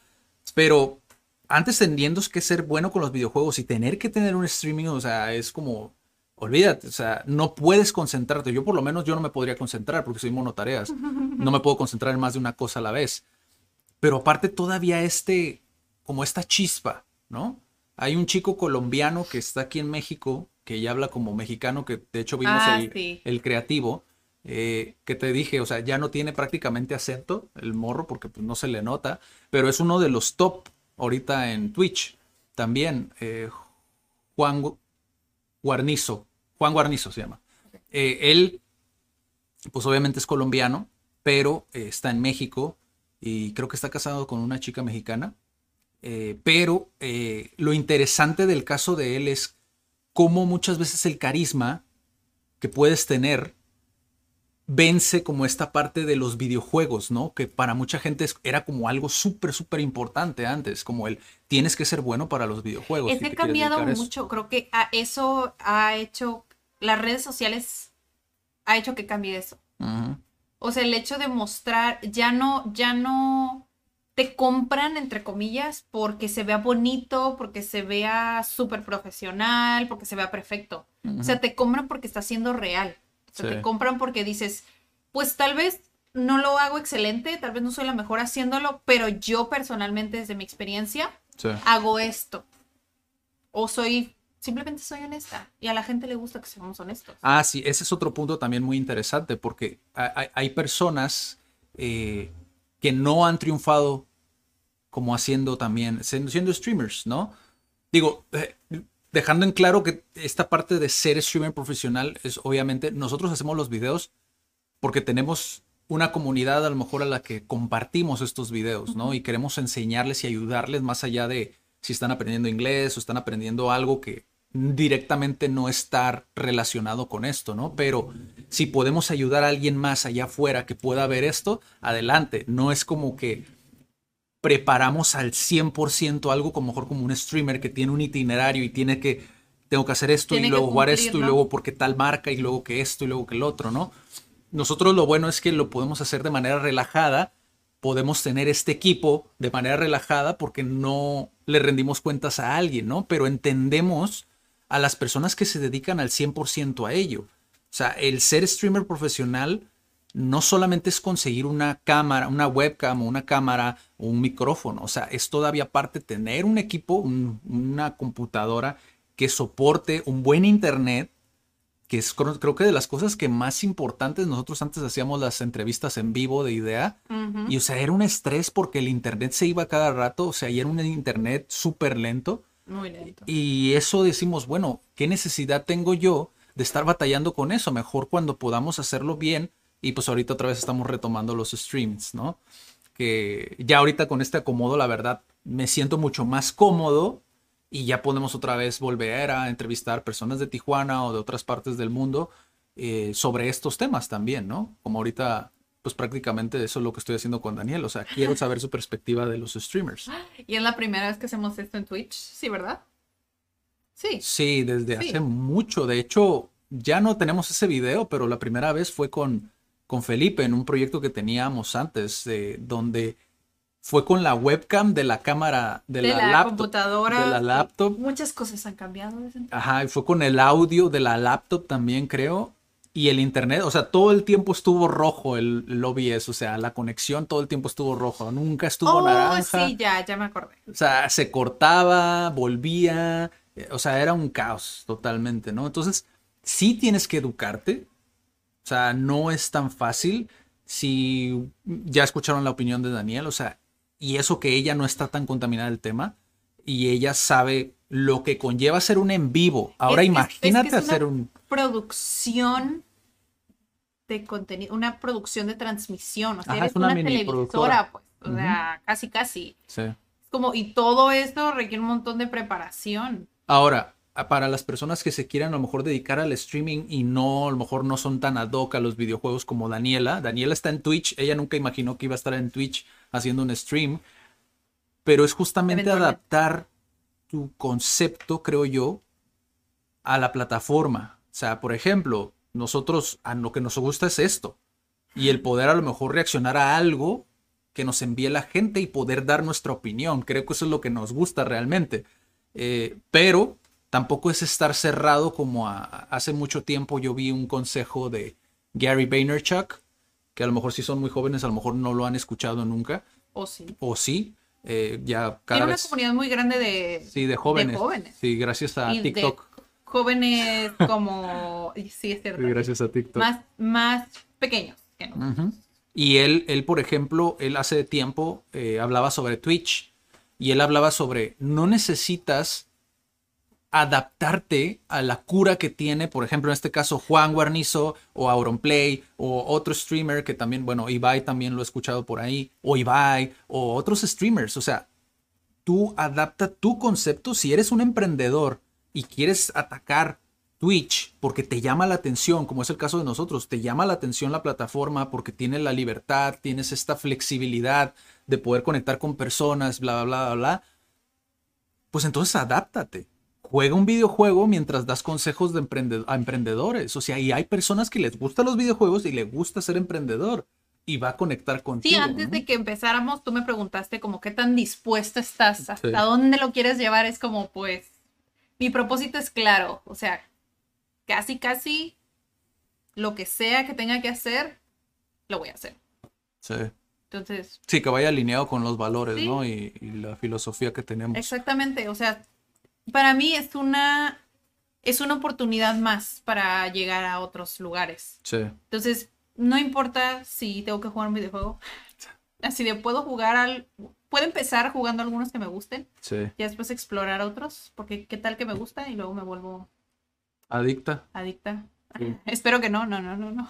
Pero antes teniendo que ser bueno con los videojuegos y tener que tener un streaming, o sea, es como, olvídate, o sea, no puedes concentrarte. Yo por lo menos yo no me podría concentrar porque soy monotareas. No me puedo concentrar en más de una cosa a la vez. Pero aparte todavía este, como esta chispa, ¿no? Hay un chico colombiano que está aquí en México, que ya habla como mexicano, que de hecho vimos Ah, el, sí. el creativo, eh, que te dije, o sea, ya no tiene prácticamente acento el morro porque pues, no se le nota, pero es uno de los top ahorita en Twitch también. eh, Juan Gu- Guarnizo, Juan Guarnizo se llama. Eh, él, pues obviamente es colombiano, pero eh, está en México y creo que está casado con una chica mexicana. Pero lo interesante del caso de él es cómo muchas veces el carisma que puedes tener vence como esta parte de los videojuegos, ¿no? Que para mucha gente era como algo súper, súper importante antes, como el tienes que ser bueno para los videojuegos. Es que ha cambiado mucho. Creo que a eso ha hecho, las redes sociales ha hecho que cambie eso. O sea, el hecho de mostrar, ya no, ya no te compran, entre comillas, porque se vea bonito, porque se vea súper profesional, porque se vea perfecto. O sea, te compran porque está siendo real. Sí. te compran porque dices, pues tal vez no lo hago excelente, tal vez no soy la mejor haciéndolo, pero yo personalmente, desde mi experiencia, Sí. hago esto. O soy, simplemente soy honesta. Y a la gente le gusta que seamos honestos. Ah, sí, ese es otro punto también muy interesante porque ha- hay, hay personas eh, que no han triunfado como haciendo también, siendo, siendo streamers, ¿no? Digo, eh, dejando en claro que esta parte de ser streamer profesional es obviamente, nosotros hacemos los videos porque tenemos una comunidad a lo mejor a la que compartimos estos videos, ¿no? Y queremos enseñarles y ayudarles más allá de si están aprendiendo inglés o están aprendiendo algo que directamente no está relacionado con esto, ¿no? Pero si podemos ayudar a alguien más allá afuera que pueda ver esto, adelante. No es como que preparamos al 100% algo como mejor como un streamer que tiene un itinerario y tiene que tengo que hacer esto Tiene y luego jugar esto y luego porque tal marca y luego que esto y luego que el otro, ¿no? Nosotros lo bueno es que lo podemos hacer de manera relajada, podemos tener este equipo de manera relajada porque no le rendimos cuentas a alguien, ¿no? Pero entendemos a las personas que se dedican al 100% a ello. O sea, el ser streamer profesional no solamente es conseguir una cámara, una webcam o una cámara o un micrófono, o sea, es todavía parte tener un equipo, una computadora que soporte un buen internet, que es creo que de las cosas que más importantes, nosotros antes hacíamos las entrevistas en vivo de idea, y o sea, era un estrés porque el internet se iba cada rato, o sea, y era un internet súper lento. Muy lento. Y eso decimos, bueno, ¿qué necesidad tengo yo de estar batallando con eso? Mejor cuando podamos hacerlo bien. Y pues ahorita otra vez estamos retomando los streams, ¿no? Que ya ahorita con este acomodo, la verdad, me siento mucho más cómodo y ya podemos otra vez volver a entrevistar personas de Tijuana o de otras partes del mundo eh, sobre estos temas también, ¿no? Como ahorita, pues prácticamente eso es lo que estoy haciendo con Daniel. O sea, quiero saber su perspectiva de los streamers. Y es la primera vez que hacemos esto en Twitch, ¿sí, verdad? Sí. Sí, desde hace mucho. De hecho, ya no tenemos ese video, pero la primera vez fue con, con Felipe en un proyecto que teníamos antes, donde fue con la webcam de la cámara de, la, laptop, computadora. De la laptop. Muchas cosas han cambiado. Ajá, y fue con el audio de la laptop también, creo. Y el internet, o sea, todo el tiempo estuvo rojo el, el OBS, o sea, la conexión todo el tiempo estuvo rojo, nunca estuvo oh, naranja. Sí, ya, ya me acordé. O sea, se cortaba, volvía, o sea, era un caos totalmente, ¿no? Entonces, sí tienes que educarte, o sea, no es tan fácil. Si ya escucharon la opinión de Daniel, o sea, y eso que ella no está tan contaminada del tema y ella sabe lo que conlleva hacer un en vivo. Ahora imagínate hacer un producción de contenido, una producción de transmisión, o sea, eres una, televisora, pues, o sea, casi casi. Sí. Como y todo esto requiere un montón de preparación. Ahora, para las personas que se quieran a lo mejor dedicar al streaming y no, a lo mejor no son tan ad hoc a los videojuegos como Daniela. Daniela está en Twitch, ella nunca imaginó que iba a estar en Twitch haciendo un stream, pero es justamente adaptar tu concepto, creo yo, a la plataforma. O sea, por ejemplo, nosotros a lo que nos gusta es esto. Y el poder a lo mejor reaccionar a algo que nos envíe la gente y poder dar nuestra opinión. Creo que eso es lo que nos gusta realmente. Eh, pero tampoco es estar cerrado como hace mucho tiempo yo vi un consejo de Gary Vaynerchuk, que a lo mejor si son muy jóvenes, a lo mejor no lo han escuchado nunca. O sí. O sí. Eh, ya cada Tiene una comunidad muy grande de, sí, de, jóvenes. Sí, gracias a TikTok. jóvenes como... sí, es cierto. Sí, gracias a TikTok. Más, más pequeños. Y él, él, por ejemplo, él hace tiempo eh, hablaba sobre Twitch. Y él hablaba sobre, no necesitas adaptarte a la cura que tiene, por ejemplo, en este caso Juan Guarnizo o Auronplay o otro streamer que también, bueno, Ibai también lo he escuchado por ahí, o Ibai o otros streamers, o sea, tú adapta tu concepto. Si eres un emprendedor y quieres atacar Twitch porque te llama la atención, como es el caso de nosotros, te llama la atención la plataforma porque tiene la libertad, tienes esta flexibilidad de poder conectar con personas, bla, bla, bla, bla, pues entonces adáptate juega un videojuego mientras das consejos de a emprendedores. O sea, y hay personas que les gustan los videojuegos y les gusta ser emprendedor y va a conectar contigo. Sí, antes de que empezáramos, tú me preguntaste como qué tan dispuesto estás, hasta dónde lo quieres llevar. Es como, pues, mi propósito es claro. O sea, casi, casi lo que sea que tenga que hacer, lo voy a hacer. Sí. Entonces. Sí, que vaya alineado con los valores, ¿no? Y, y, la filosofía que tenemos. Exactamente. O sea, para mí es una, es una oportunidad más para llegar a otros lugares. Sí. Entonces, no importa si tengo que jugar un videojuego. Así de puedo jugar al... Puedo empezar jugando algunos que me gusten. Sí. Y después explorar otros. Porque qué tal que me gusta y luego me vuelvo... Adicta. Adicta. Espero que no, no, no, no, no.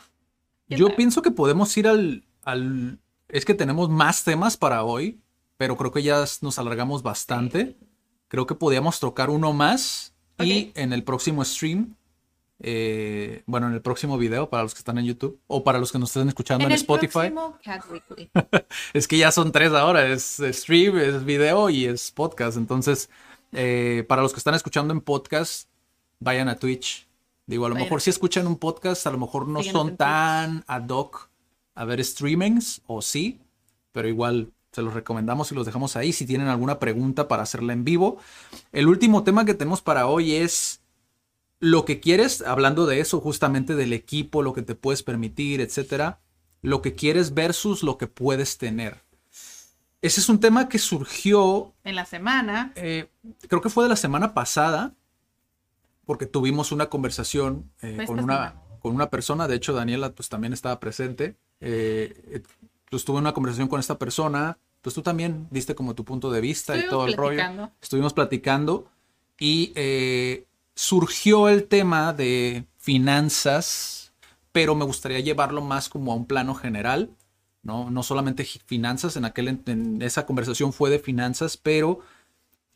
Yo pienso que podemos ir al, al... Es que tenemos más temas para hoy, pero creo que ya nos alargamos bastante. Creo que podíamos tocar uno más y en el próximo stream, eh, bueno, en el próximo video para los que están en YouTube o para los que nos estén escuchando en, en Spotify. es que ya son tres ahora, es stream, es video y es podcast. Entonces, eh, para los que están escuchando en podcast, vayan a Twitch. Digo, a lo mejor si escuchan un podcast, a lo mejor no son tan ad hoc a ver streamings, o sí, pero igual se los recomendamos y los dejamos ahí si tienen alguna pregunta para hacerla en vivo. El último tema que tenemos para hoy es lo que quieres, hablando de eso, justamente del equipo, lo que te puedes permitir, etcétera. lo que quieres versus lo que puedes tener. Ese es un tema que surgió. En la semana. Eh, creo que fue de la semana pasada, porque tuvimos una conversación eh, con, una, con una persona. De hecho, Daniela pues, también estaba presente. Eh, pues tuve una conversación con esta persona. Pues tú también diste como tu punto de vista y todo el rollo. Estuvimos platicando y eh, surgió el tema de finanzas, pero me gustaría llevarlo más como a un plano general, ¿no? No solamente finanzas, en, aquel, en esa conversación fue de finanzas, pero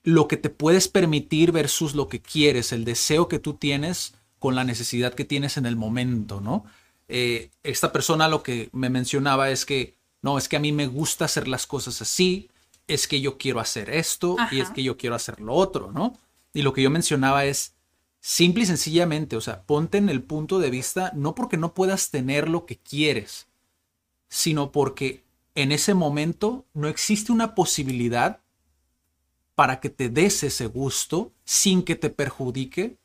lo que te puedes permitir versus lo que quieres, el deseo que tú tienes con la necesidad que tienes en el momento, ¿no? Eh, esta persona lo que me mencionaba es que, no, es que a mí me gusta hacer las cosas así, es que yo quiero hacer esto y es que yo quiero hacer lo otro, ¿no? Y lo que yo mencionaba es, simple y sencillamente, o sea, ponte en el punto de vista, no porque no puedas tener lo que quieres, sino porque en ese momento no existe una posibilidad para que te des ese gusto sin que te perjudique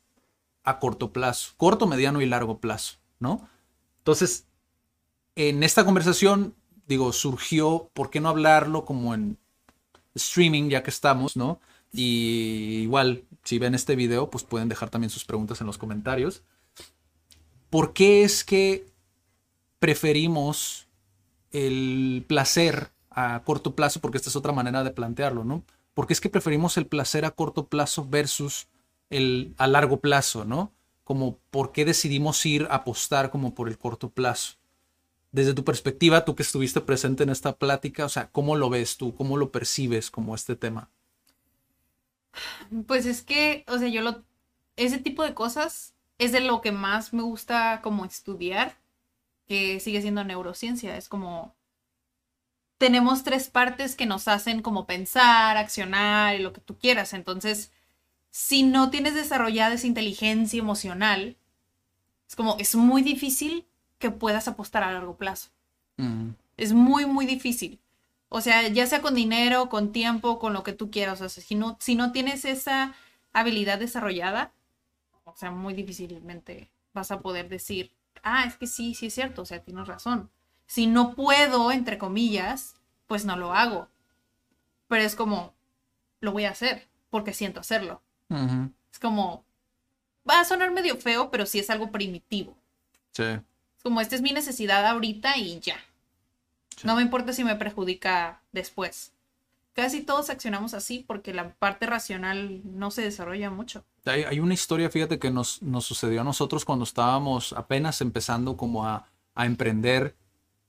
a corto plazo, corto, mediano y largo plazo, ¿no? Entonces, en esta conversación, digo, surgió, ¿por qué no hablarlo como en streaming, ya que estamos, ¿no? Y igual, si ven este video, pues pueden dejar también sus preguntas en los comentarios. ¿Por qué es que preferimos el placer a corto plazo? Porque esta es otra manera de plantearlo, ¿no? ¿Por qué es que preferimos el placer a corto plazo versus el a largo plazo, ¿no? Como por qué decidimos ir a apostar como por el corto plazo. Desde tu perspectiva, tú que estuviste presente en esta plática, o sea, ¿cómo lo ves tú? ¿Cómo lo percibes como este tema? Pues es que, o sea, yo lo, ese tipo de cosas es de lo que más me gusta como estudiar, que sigue siendo neurociencia, es como, tenemos tres partes que nos hacen como pensar, accionar y lo que tú quieras, entonces, si no tienes desarrollada esa inteligencia emocional, es como, es muy difícil que puedas apostar a largo plazo. Es muy, muy difícil. O sea, ya sea con dinero, con tiempo, con lo que tú quieras. O sea, si no, si no tienes esa habilidad desarrollada, o sea, muy difícilmente vas a poder decir, ah, es que sí, sí es cierto, o sea, tienes razón. Si no puedo, entre comillas, pues no lo hago. Pero es como, lo voy a hacer, porque siento hacerlo. Es como, va a sonar medio feo, pero sí es algo primitivo. Sí. Como, esta es mi necesidad ahorita y ya. No me importa si me perjudica después. Casi todos accionamos así porque la parte racional no se desarrolla mucho. Hay, una historia, fíjate, que nos, nos, sucedió a nosotros cuando estábamos apenas empezando como a, a emprender.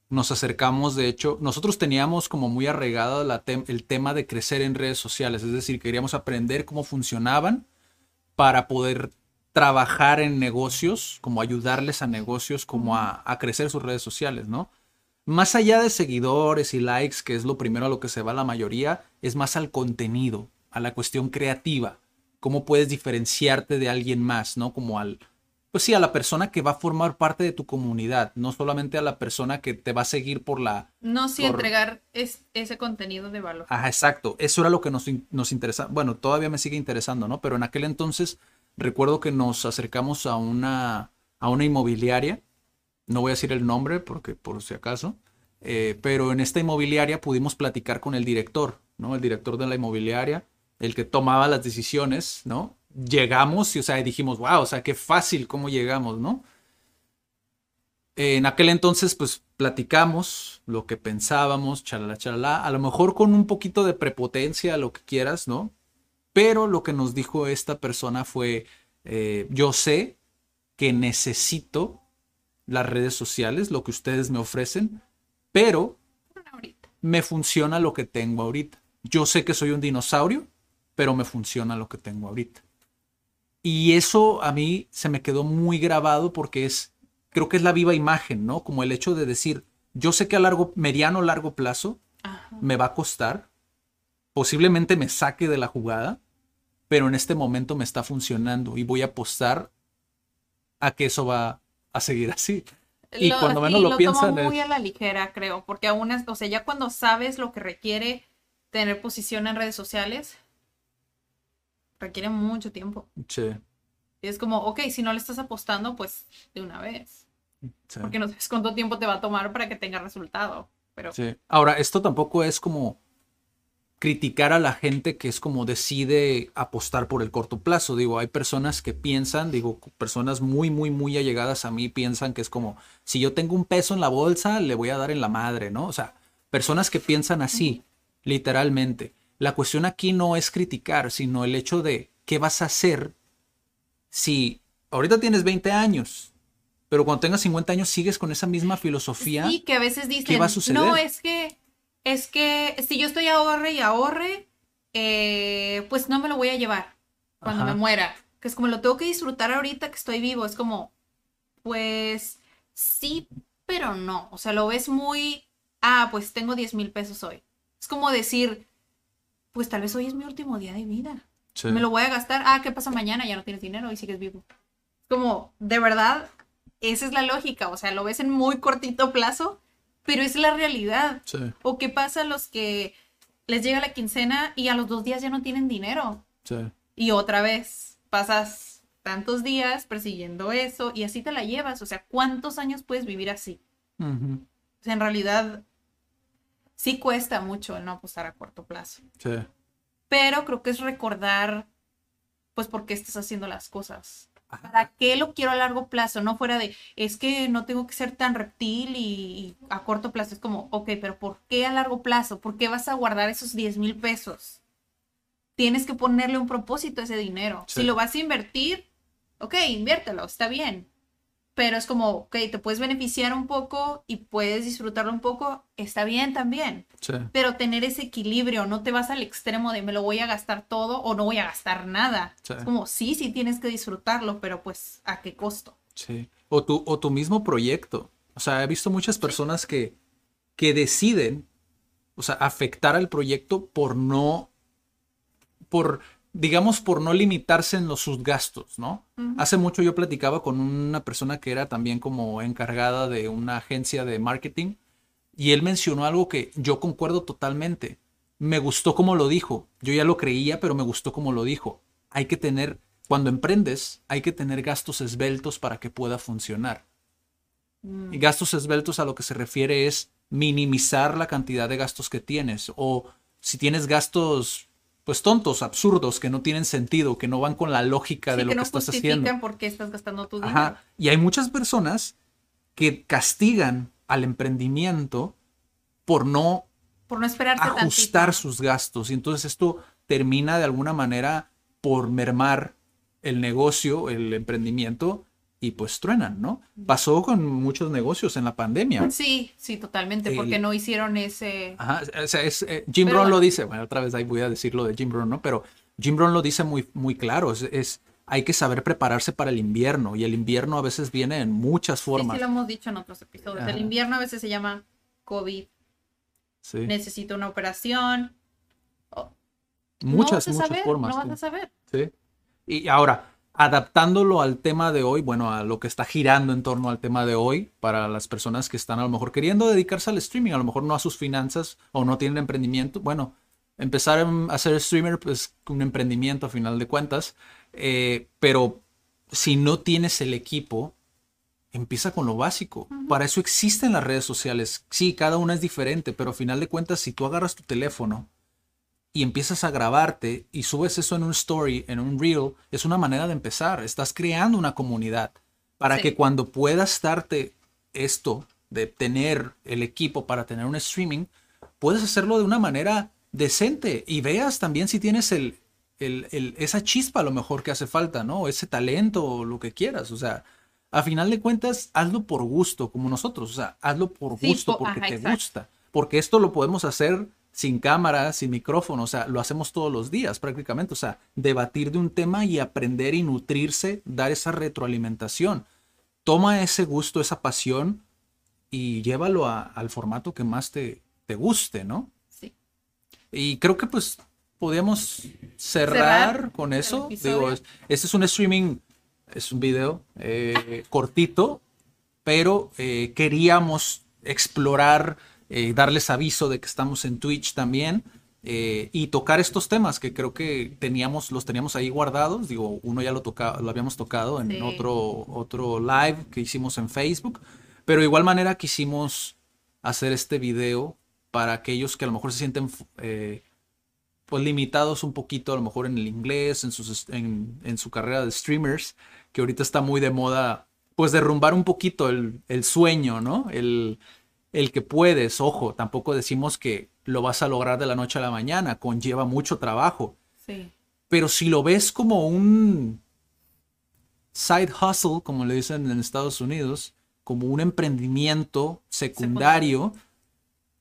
Nos acercamos, de hecho, nosotros teníamos como muy arraigado la el tema de crecer en redes sociales, es decir, queríamos aprender cómo funcionaban para poder trabajar en negocios, como ayudarles a negocios, como a, a crecer sus redes sociales, ¿no? Más allá de seguidores y likes, que es lo primero a lo que se va la mayoría, es más al contenido, a la cuestión creativa. Cómo puedes diferenciarte de alguien más, ¿no? Como al, pues sí, a la persona que va a formar parte de tu comunidad, no solamente a la persona que te va a seguir por la... No, sí, entregar ese contenido de valor. Ajá, exacto. Eso era lo que nos, nos interesa. Bueno, todavía me sigue interesando, ¿no? Pero en aquel entonces recuerdo que nos acercamos a una, a una inmobiliaria no voy a decir el nombre porque por si acaso, eh, pero en esta inmobiliaria pudimos platicar con el director, ¿no? El director de la inmobiliaria, el que tomaba las decisiones, ¿no? Llegamos y, o sea, dijimos, wow, o sea, qué fácil cómo llegamos, ¿no? En aquel entonces, pues platicamos lo que pensábamos, chalala, chalala, a lo mejor con un poquito de prepotencia, lo que quieras, ¿no? Pero lo que nos dijo esta persona fue, eh, yo sé que necesito las redes sociales, lo que ustedes me ofrecen, pero me funciona lo que tengo ahorita. Yo sé que soy un dinosaurio, pero me funciona lo que tengo ahorita. Y eso a mí se me quedó muy grabado porque es, creo que es la viva imagen, ¿no? Como el hecho de decir, yo sé que a largo, mediano o largo plazo me va a costar, posiblemente me saque de la jugada, pero en este momento me está funcionando y voy a apostar a que eso va a seguir así. Y cuando menos lo, piensan. muy a la ligera, creo, porque aún es, o sea, ya cuando sabes lo que requiere tener posición en redes sociales, requiere mucho tiempo. Sí. Y es como, ok, si no le estás apostando, pues de una vez. Sí. Porque no sabes cuánto tiempo te va a tomar para que tenga resultado. Pero Sí. Ahora, esto tampoco es como criticar a la gente que es como decide apostar por el corto plazo. Digo, hay personas que piensan, digo, personas muy, muy, muy allegadas a mí piensan que es como, si yo tengo un peso en la bolsa, le voy a dar en la madre, ¿no? O sea, personas que piensan así, literalmente. La cuestión aquí no es criticar, sino el hecho de qué vas a hacer si ahorita tienes 20 años, pero cuando tengas 50 años sigues con esa misma filosofía. Sí, que a veces dicen, va a suceder? no, es que, es que si yo estoy ahorre y ahorre, eh, pues no me lo voy a llevar cuando Ajá. me muera. Que es como lo tengo que disfrutar ahorita que estoy vivo. Es como, pues sí, pero no. O sea, lo ves muy, ah, pues tengo 10 mil pesos hoy. Es como decir, pues tal vez hoy es mi último día de vida. Sí. Me lo voy a gastar. Ah, ¿qué pasa mañana? Ya no tienes dinero y sigues vivo. Es como, de verdad, esa es la lógica. O sea, lo ves en muy cortito plazo, pero es la realidad. Sí. ¿O qué pasa a los que les llega la quincena y a los dos días ya no tienen dinero? Sí. Y otra vez pasas tantos días persiguiendo eso y así te la llevas. O sea, ¿cuántos años puedes vivir así? Ujú. O sea, en realidad sí cuesta mucho el no apostar a corto plazo. Sí. Pero creo que es recordar, pues, por qué estás haciendo las cosas. ¿Para qué lo quiero a largo plazo? No fuera de, es que no tengo que ser tan reptil y, y a corto plazo. Es como, ok, pero ¿por qué a largo plazo? ¿Por qué vas a guardar esos 10 mil pesos? Tienes que ponerle un propósito a ese dinero. Sí. Si lo vas a invertir, ok, inviértelo, está bien. Pero es como, ok, te puedes beneficiar un poco y puedes disfrutarlo un poco, está bien también Sí. pero tener ese equilibrio, no te vas al extremo de me lo voy a gastar todo o no voy a gastar nada. Sí. Es como, sí, sí tienes que disfrutarlo, pero pues, ¿a qué costo? Sí. O tu, o tu mismo proyecto. O sea, he visto muchas personas que, que deciden, o sea, afectar al proyecto por no, por, digamos, por no limitarse en los, sus gastos, ¿no? Hace mucho yo platicaba con una persona que era también como encargada de una agencia de marketing y él mencionó algo que yo concuerdo totalmente. Me gustó como lo dijo. Yo ya lo creía, pero me gustó como lo dijo. Hay que tener, cuando emprendes, hay que tener gastos esbeltos para que pueda funcionar. Y gastos esbeltos a lo que se refiere es minimizar la cantidad de gastos que tienes. O si tienes gastos, pues tontos, absurdos, que no tienen sentido, que no van con la lógica Sí, de lo que que, no estás haciendo. por qué estás gastando tu dinero. Ajá. Y hay muchas personas que castigan al emprendimiento por no Por no ajustar tantito. sus gastos. Y entonces esto termina de alguna manera por mermar el negocio, el emprendimiento, y pues truenan, ¿no? Pasó con muchos negocios en la pandemia. Sí, sí, totalmente, El- porque no hicieron ese... Ajá, o sea, es, eh, Jim Pero Brown lo dice, bueno, otra vez ahí voy a decir lo de Jim Brown, ¿no? Pero Jim Brown lo dice muy, muy claro, es, es- hay que saber prepararse para el invierno, y el invierno a veces viene en muchas Sí, formas. sí lo hemos dicho en otros episodios. El invierno a veces se llama COVID, Sí. necesito una operación. Muchas, no vas a muchas saber, formas. No vas sí. a saber. Sí. Y ahora, adaptándolo al tema de hoy, bueno, a lo que está girando en torno al tema de hoy, para las personas que están a lo mejor queriendo dedicarse al streaming, a lo mejor no a sus finanzas o no tienen emprendimiento, bueno, empezar a ser streamer, pues un emprendimiento a final de cuentas, eh, pero si no tienes el equipo, empieza con lo básico. Para eso existen las redes sociales. Sí, cada una es diferente, pero a final de cuentas, si tú agarras tu teléfono, y empiezas a grabarte y subes eso en un story, en un reel, es una manera de empezar. Estás creando una comunidad para Sí. que cuando puedas darte esto de tener el equipo para tener un streaming, puedes hacerlo de una manera decente y veas también si tienes el, el- el- esa chispa a lo mejor que hace falta, ¿no? Ese talento o lo que quieras. O sea, a final de cuentas, hazlo por gusto, como nosotros. O sea, hazlo por Sí, gusto, po- porque ajá, te exacto. gusta. Porque esto lo podemos hacer sin cámara, sin micrófono, o sea, lo hacemos todos los días prácticamente, o sea, debatir de un tema y aprender y nutrirse, dar esa retroalimentación. Toma ese gusto, esa pasión y llévalo a- al formato que más te, te guste, ¿no? Sí. Y creo que pues podríamos cerrar, Cerrar con eso. Digo, es- este es un streaming, es un video eh, cortito, pero eh, queríamos explorar, eh, darles aviso de que estamos en Twitch también. eh, y tocar estos temas que creo que teníamos, los teníamos ahí guardados. Digo, uno ya lo, toca, lo habíamos tocado en Sí. otro, otro live que hicimos en Facebook, pero de igual manera quisimos hacer este video para aquellos que a lo mejor se sienten eh, pues limitados un poquito a lo mejor en el inglés, en, sus, en, en su carrera de streamers, que ahorita está muy de moda, pues derrumbar un poquito el, el sueño, ¿no? El, el que puedes, ojo, tampoco decimos que lo vas a lograr de la noche a la mañana, conlleva mucho trabajo, Sí. pero si lo ves como un side hustle, como le dicen en Estados Unidos, como un emprendimiento secundario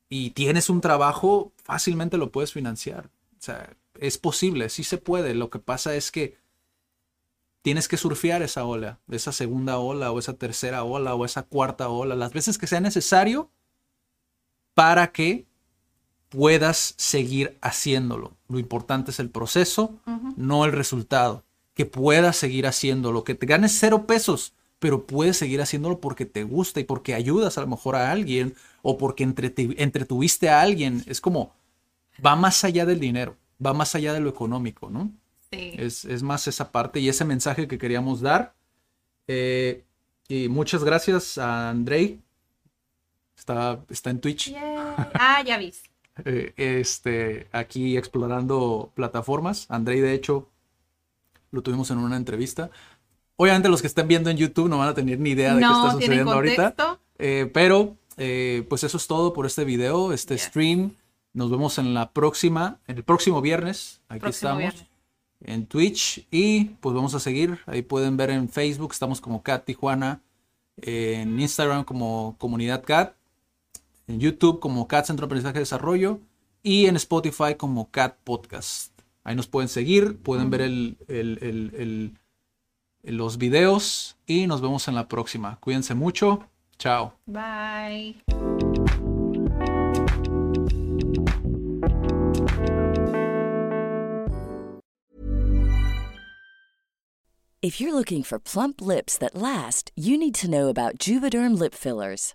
y tienes un trabajo, fácilmente lo puedes financiar. O sea, es posible, sí se puede. Lo que pasa es que tienes que surfear esa ola, esa segunda ola o esa tercera ola o esa cuarta ola, las veces que sea necesario para que puedas seguir haciéndolo. Lo importante es el proceso, no el resultado. Que puedas seguir haciéndolo, que te ganes cero pesos, pero puedes seguir haciéndolo porque te gusta y porque ayudas a lo mejor a alguien o porque entretuviste a alguien. Es como, va más allá del dinero, va más allá de lo económico, ¿no? Sí. Es, es más esa parte y ese mensaje que queríamos dar. Eh, y muchas gracias a Andrei. Está, está en Twitch. Yay. Ah, ya viste. eh, este, aquí explorando plataformas. Andrei, de hecho, lo tuvimos en una entrevista. Obviamente los que están viendo en YouTube no van a tener ni idea de qué está sucediendo ahorita. Eh, pero, eh, pues eso es todo por este video, este stream. Nos vemos en la próxima, en el próximo viernes. Aquí Próximo estamos. viernes. En Twitch. Y pues vamos a seguir. Ahí pueden ver en Facebook. Estamos como Cat Tijuana. En Instagram como Comunidad Cat. En YouTube como Cat Centro de Aprendizaje y Desarrollo. Y en Spotify como Cat Podcast. Ahí nos pueden seguir. Pueden ver el- el- el- el- el- los videos. Y nos vemos en la próxima. Cuídense mucho. Chao. Bye. If you're looking for plump lips that last, you need to know about Juvederm lip fillers.